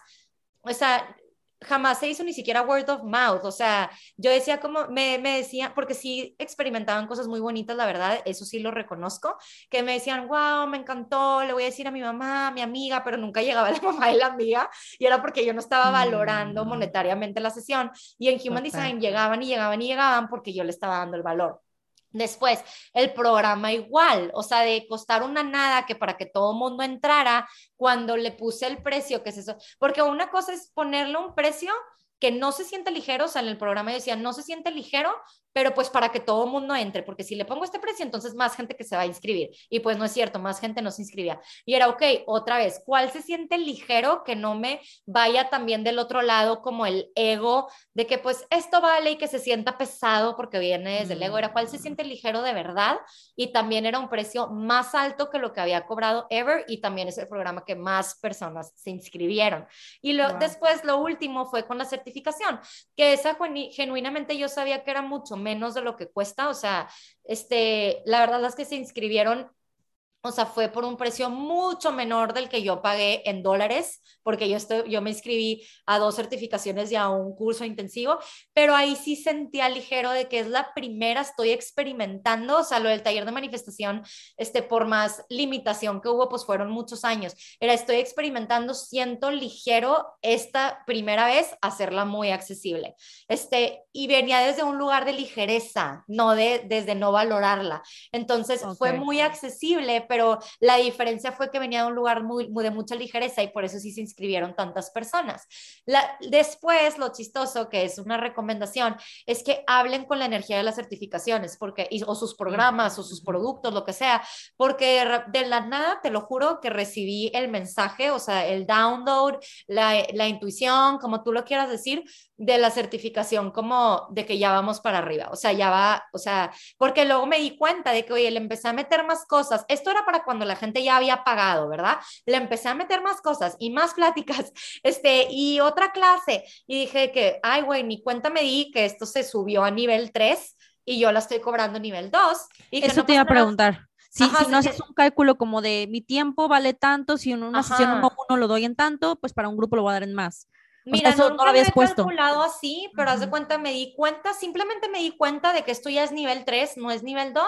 o sea, jamás se hizo ni siquiera word of mouth, o sea, yo decía como, me, me decían, porque sí experimentaban cosas muy bonitas, la verdad, eso sí lo reconozco, que me decían, wow, me encantó, le voy a decir a mi mamá, a mi amiga, pero nunca llegaba (laughs) la mamá de la amiga, y era porque yo no estaba valorando mm. monetariamente la sesión, y en Human Design llegaban y llegaban y llegaban porque yo le estaba dando el valor. Después, el programa igual, o sea, de costar una nada que para que todo mundo entrara, cuando le puse el precio, que es eso? Porque una cosa es ponerle un precio que no se siente ligero, o sea, en el programa decía, no se siente ligero, pero pues para que todo mundo entre, porque si le pongo este precio, entonces más gente que se va a inscribir. Y pues no es cierto, más gente no se inscribía. Y era, ok, otra vez, ¿cuál se siente ligero que no me vaya también del otro lado como el ego de que pues esto vale y que se sienta pesado porque viene desde el ego? Era, ¿cuál se siente ligero de verdad? Y también era un precio más alto que lo que había cobrado Ever y también es el programa que más personas se inscribieron. Y lo, después lo último fue con la certificación, que esa genuinamente yo sabía que era mucho menos de lo que cuesta, o sea, este, la verdad es que se inscribieron o sea, fue por un precio mucho menor del que yo pagué en dólares, porque yo, estoy, yo me inscribí a dos certificaciones y a un curso intensivo, pero ahí sí sentía ligero de que es la primera, estoy experimentando, o sea, lo del taller de manifestación, este, por más limitación que hubo, pues fueron muchos años. Era, estoy experimentando, siento ligero esta primera vez hacerla muy accesible. Este, y venía desde un lugar de ligereza, no de, desde no valorarla. Entonces, fue muy accesible pero la diferencia fue que venía de un lugar muy, muy de mucha ligereza y por eso sí se inscribieron tantas personas. La, después, lo chistoso, que es una recomendación, es que hablen con la energía de las certificaciones, porque, o sus programas, o sus productos, lo que sea, porque de la nada, te lo juro, que recibí el mensaje, o sea, el download, la, la intuición, como tú lo quieras decir, de la certificación como de que ya vamos para arriba, o sea, ya va, o sea, porque luego me di cuenta de que, oye, le empecé a meter más cosas, esto era para cuando la gente ya había pagado, ¿verdad? Le empecé a meter más cosas y más pláticas, (laughs) este, y otra clase, y dije que, ay, güey, ni cuenta me di que esto se subió a nivel 3 y yo la estoy cobrando nivel 2. Y Eso te iba a preguntar. Si, no haces un cálculo como de mi tiempo vale tanto, si en una sesión uno, uno lo doy en tanto, pues para un grupo lo voy a dar en más. Mira, no lo habías puesto. calculado así, pero haz de cuenta, me di cuenta, simplemente me di cuenta de que esto ya es nivel 3, no es nivel 2,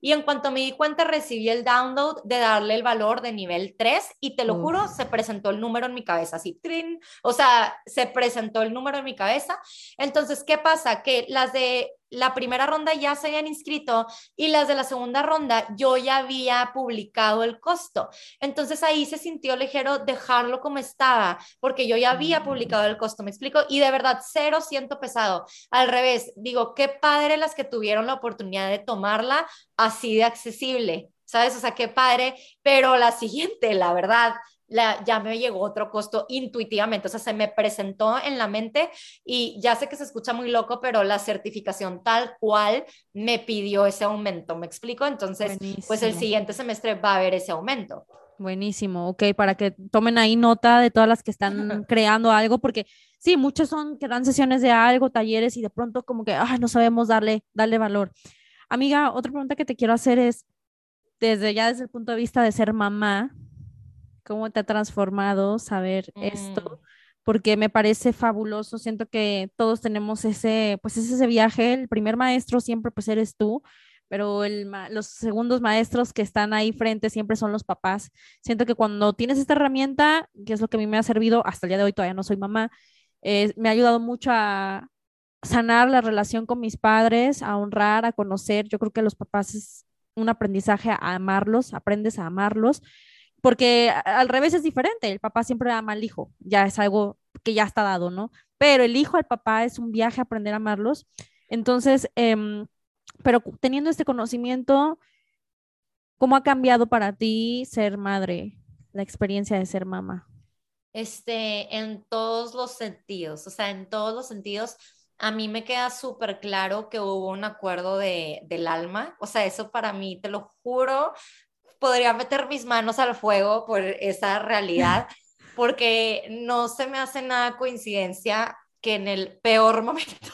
y en cuanto me di cuenta recibí el download de darle el valor de nivel 3 y te lo juro, se presentó el número en mi cabeza, así, trin, o sea, se presentó el número en mi cabeza. Entonces, ¿qué pasa? Que las de la primera ronda ya se habían inscrito y las de la segunda ronda yo ya había publicado el costo. Entonces ahí se sintió ligero dejarlo como estaba, porque yo ya había mm. publicado el costo, me explico, y de verdad cero siento pesado. Al revés, digo, qué padre las que tuvieron la oportunidad de tomarla así de accesible. ¿Sabes? O sea, qué padre, pero la siguiente, la verdad, ya me llegó otro costo intuitivamente, o sea, se me presentó en la mente y ya sé que se escucha muy loco, pero la certificación tal cual me pidió ese aumento, ¿me explico? Entonces, pues el siguiente semestre va a haber ese aumento. Buenísimo, ok, para que tomen ahí nota de todas las que están (laughs) creando algo, porque sí, muchos son que dan sesiones de algo, talleres y de pronto como que no sabemos darle, darle valor. Amiga, otra pregunta que te quiero hacer es, desde ya desde el punto de vista de ser mamá, cómo te ha transformado saber esto, mm. porque me parece fabuloso. Siento que todos tenemos ese, pues ese viaje. El primer maestro siempre pues eres tú, pero el, los segundos maestros que están ahí frente siempre son los papás. Siento que cuando tienes esta herramienta, que es lo que a mí me ha servido, hasta el día de hoy todavía no soy mamá, eh, me ha ayudado mucho a sanar la relación con mis padres, a honrar, a conocer. Yo creo que los papás es un aprendizaje a amarlos, aprendes a amarlos porque al revés es diferente, el papá siempre ama al hijo, ya es algo que ya está dado, ¿no? Pero el hijo al papá es un viaje a aprender a amarlos. Entonces, em, pero teniendo este conocimiento, ¿cómo ha cambiado para ti ser madre, la experiencia de ser mamá? Este, en todos los sentidos, o sea, en todos los sentidos, a mí me queda súper claro que hubo un acuerdo de, del alma, o sea, eso para mí, te lo juro, podría meter mis manos al fuego por esa realidad, (laughs) porque no se me hace nada coincidencia que en el peor momento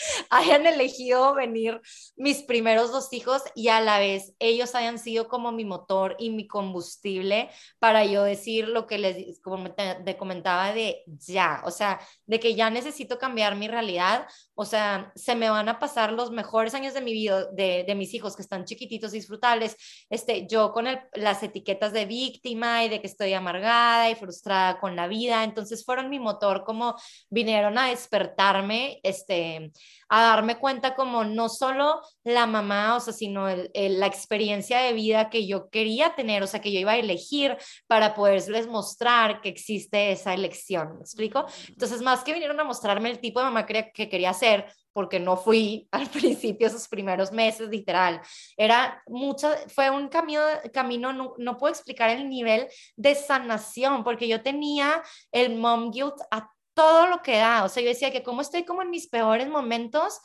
(laughs) hayan elegido venir mis primeros dos hijos y a la vez ellos hayan sido como mi motor y mi combustible para yo decir lo que les como te, comentaba de ya, o sea, de que ya necesito cambiar mi realidad, o sea, se me van a pasar los mejores años de mi vida, de, de mis hijos que están chiquititos, disfrutables, este, yo con las etiquetas de víctima y de que estoy amargada y frustrada con la vida, entonces fueron mi motor como vinieron a despertarme, este, a darme cuenta como no solo la mamá, o sea, sino la experiencia de vida que yo quería tener, o sea, que yo iba a elegir para poderles mostrar que existe esa elección, ¿me explico? Entonces, más que vinieron a mostrarme el tipo de mamá que, que quería ser, porque no fui (laughs) al principio esos primeros meses, literal. Era mucho, fue un camino, camino no, no puedo explicar el nivel de sanación, porque yo tenía el mom guilt a todo lo que da. O sea, yo decía que como estoy como en mis peores momentos,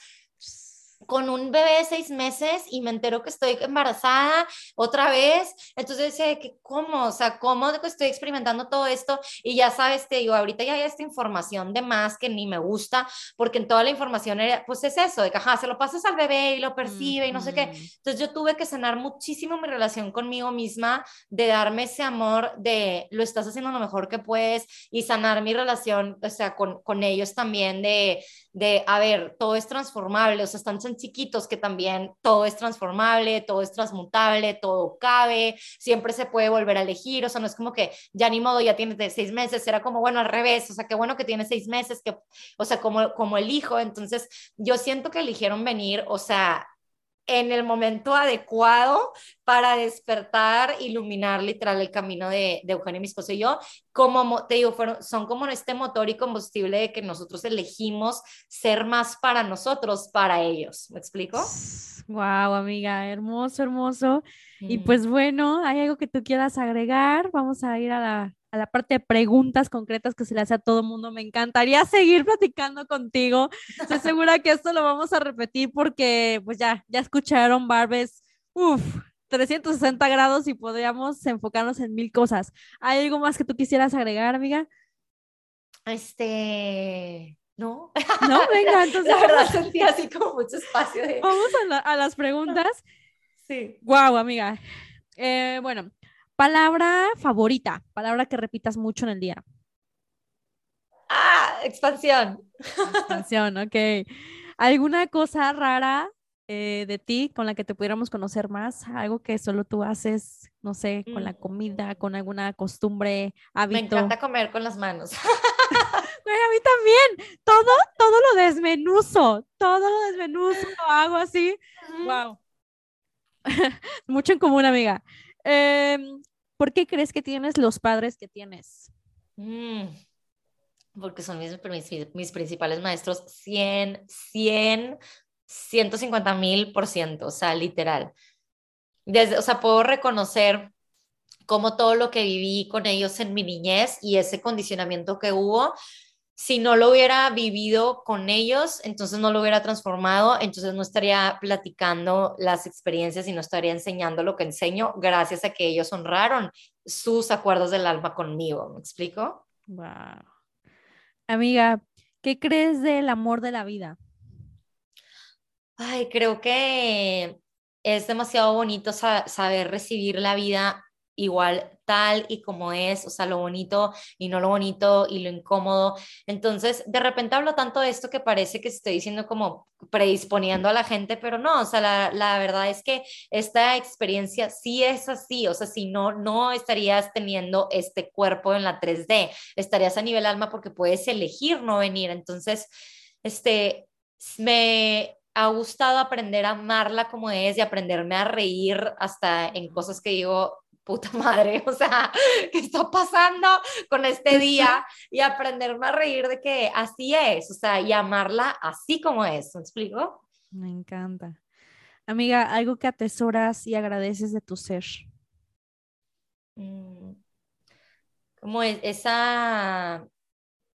con un bebé de seis meses y me entero que estoy embarazada otra vez. Entonces decía que, ¿cómo? O sea, ¿cómo estoy experimentando todo esto? Y ya sabes, te digo, ahorita ya hay esta información de más que ni me gusta, porque en toda la información era, pues es eso, de que, ajá, se lo pasas al bebé y lo percibe y no sé qué. Entonces yo tuve que sanar muchísimo mi relación conmigo misma, de darme ese amor de lo estás haciendo lo mejor que puedes y sanar mi relación, o sea, con, con ellos también de de, a ver, todo es transformable, o sea, están tan chiquitos que también todo es transformable, todo es transmutable, todo cabe, siempre se puede volver a elegir, o sea, no es como que ya ni modo, ya tienes de seis meses, era como, bueno, al revés, o sea, qué bueno que tiene seis meses, que, o sea, como, como el hijo, entonces yo siento que eligieron venir, o sea, en el momento adecuado para despertar, iluminar literal el camino de, de Eugenio, mi esposo y yo. Como te digo, fueron, son como este motor y combustible de que nosotros elegimos ser más para nosotros, para ellos. ¿Me explico? Wow, amiga, hermoso, hermoso. Y pues bueno, ¿hay algo que tú quieras agregar? Vamos a ir a la, a la parte de preguntas concretas que se le hace a todo el mundo. Me encantaría seguir platicando contigo. Estoy segura que esto lo vamos a repetir porque pues ya, ya escucharon Barbes, uff, 360 grados y podríamos enfocarnos en mil cosas. ¿Hay algo más que tú quisieras agregar, amiga? Este, no. No, venga, (laughs) entonces. La verdad sentí así como mucho espacio. Vamos a, las preguntas. Sí. Wow, amiga. Eh, bueno, Palabra favorita, palabra que repitas mucho en el día. Ah, expansión. Expansión, (laughs) ok. ¿Alguna cosa rara eh, de ti con la que te pudiéramos conocer más? Algo que solo tú haces, no sé, con la mm. comida, con alguna costumbre, hábito. Me encanta comer con las manos. (laughs) (laughs) Güey, a mí también. Todo, todo lo desmenuzo. Todo lo desmenuzo, lo hago así. Wow. Mucho en común, amiga. Em, ¿Por qué crees que tienes los padres que tienes? Mm, porque son mis, principales maestros 100, 100, 150 mil por ciento, o sea, literal. Desde, o sea, puedo reconocer cómo todo lo que viví con ellos en mi niñez y ese condicionamiento que hubo si no lo hubiera vivido con ellos, entonces no lo hubiera transformado, entonces no estaría platicando las experiencias y no estaría enseñando lo que enseño gracias a que ellos honraron sus acuerdos del alma conmigo. ¿Me explico? Wow. Amiga, ¿qué crees del amor de la vida? Ay, creo que es demasiado bonito saber recibir la vida igual tal y como es, o sea, lo bonito y no lo bonito y lo incómodo. Entonces, de repente hablo tanto de esto que parece que estoy diciendo como predisponiendo a la gente, pero no, o sea, la, la verdad es que esta experiencia sí es así, o sea, si no, no estarías teniendo este cuerpo en la 3D, estarías a nivel alma porque puedes elegir no venir. Entonces, este, me ha gustado aprender a amarla como es y aprenderme a reír hasta en cosas que digo, puta madre, (laughs) o sea, ¿qué está pasando con este día? Y aprenderme a reír de que así es, o sea, y amarla así como es, ¿me explico? Me encanta. Amiga, algo que atesoras y agradeces de tu ser. Mm, como esa,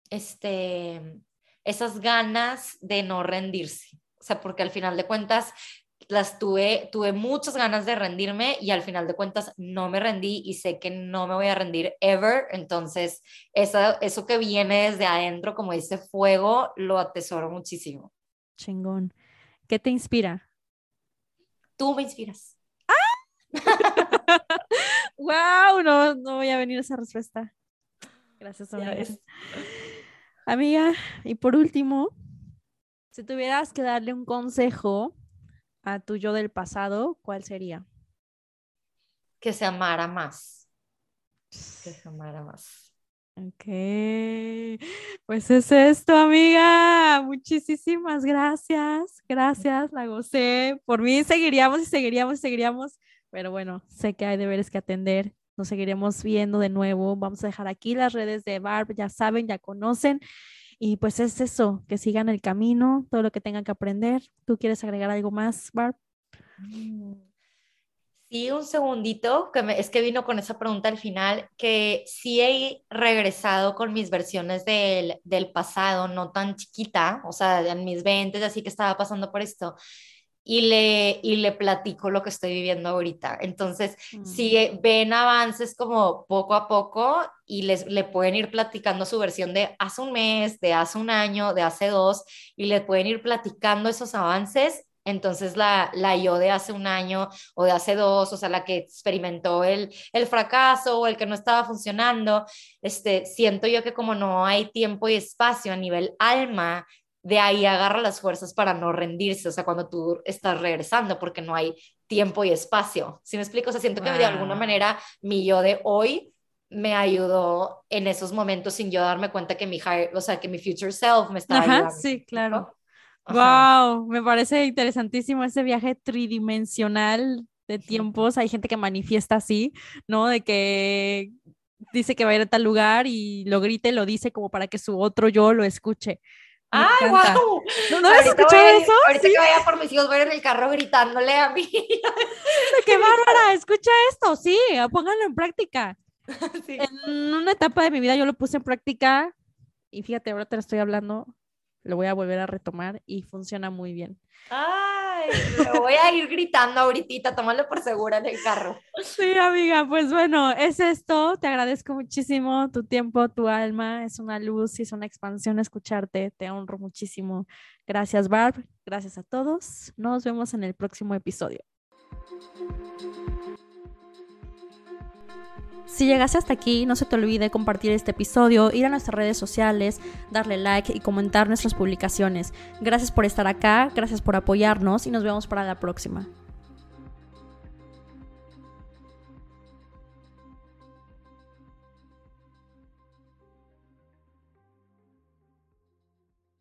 este, esas ganas de no rendirse. O sea, porque al final de cuentas las tuve, tuve muchas ganas de rendirme y al final de cuentas no me rendí y sé que no me voy a rendir ever. Entonces, eso, eso que viene desde adentro, como ese fuego, lo atesoro muchísimo. Chingón. ¿Qué te inspira? Tú me inspiras. (laughs) ¡Ah! ¡Wow! No, no voy a venir esa respuesta. Gracias. Amiga, y por último, si tuvieras que darle un consejo a tu yo del pasado, ¿cuál sería? Que se amara más. Que se amara más. Ok, pues es esto, amiga. Muchísimas gracias. Gracias, la gocé. Por mí seguiríamos y seguiríamos y seguiríamos, pero bueno, sé que hay deberes que atender. Nos seguiremos viendo de nuevo. Vamos a dejar aquí las redes de Barb, ya saben, ya conocen. Y pues es eso, que sigan el camino, todo lo que tengan que aprender. ¿Tú quieres agregar algo más, Barb? Mm. Sí, un segundito, que es que vino con esa pregunta al final, que sí he regresado con mis versiones del, del pasado, no tan chiquita, o sea, en mis 20, así que estaba pasando por esto, y le, y le platico lo que estoy viviendo ahorita. Entonces, si mm. ven avances como poco a poco y les, le pueden ir platicando su versión de hace un mes, de hace un año, de hace dos, y le pueden ir platicando esos avances entonces la, la yo de hace un año o de hace dos, o sea, la que experimentó el, el fracaso o el que no estaba funcionando, este, siento yo que como no hay tiempo y espacio a nivel alma, de ahí agarra las fuerzas para no rendirse, o sea, cuando tú estás regresando, porque no hay tiempo y espacio. ¿Sí me explico? O sea, siento que de alguna manera mi yo de hoy me ayudó en esos momentos sin yo darme cuenta que mi o sea, que mi future self me estaba ayudando. Sí, claro. Wow, me parece interesantísimo ese viaje tridimensional de tiempos. Hay gente que manifiesta así, ¿no? De que dice que va a ir a tal lugar y lo grite, lo dice como para que su otro yo lo escuche. ¡Ay, wow! ¿No, no has escuchado eso? Ahorita que vaya por mis hijos, voy a ir en el carro gritándole a mí. (laughs) ¡Qué bárbara! Escucha esto, sí, pónganlo en práctica. (laughs) En una etapa de mi vida yo lo puse en práctica y fíjate, ahora te lo estoy hablando lo voy a volver a retomar y funciona muy bien. Ay, voy a ir gritando ahorita, tómalo por segura en el carro. Sí, amiga, pues bueno, es esto. Te agradezco muchísimo tu tiempo, tu alma. Es una luz y es una expansión escucharte. Te honro muchísimo. Gracias, Barb. Gracias a todos. Nos vemos en el próximo episodio. Si llegaste hasta aquí, no se te olvide compartir este episodio, ir a nuestras redes sociales, darle like y comentar nuestras publicaciones. Gracias por estar acá, gracias por apoyarnos y nos vemos para la próxima.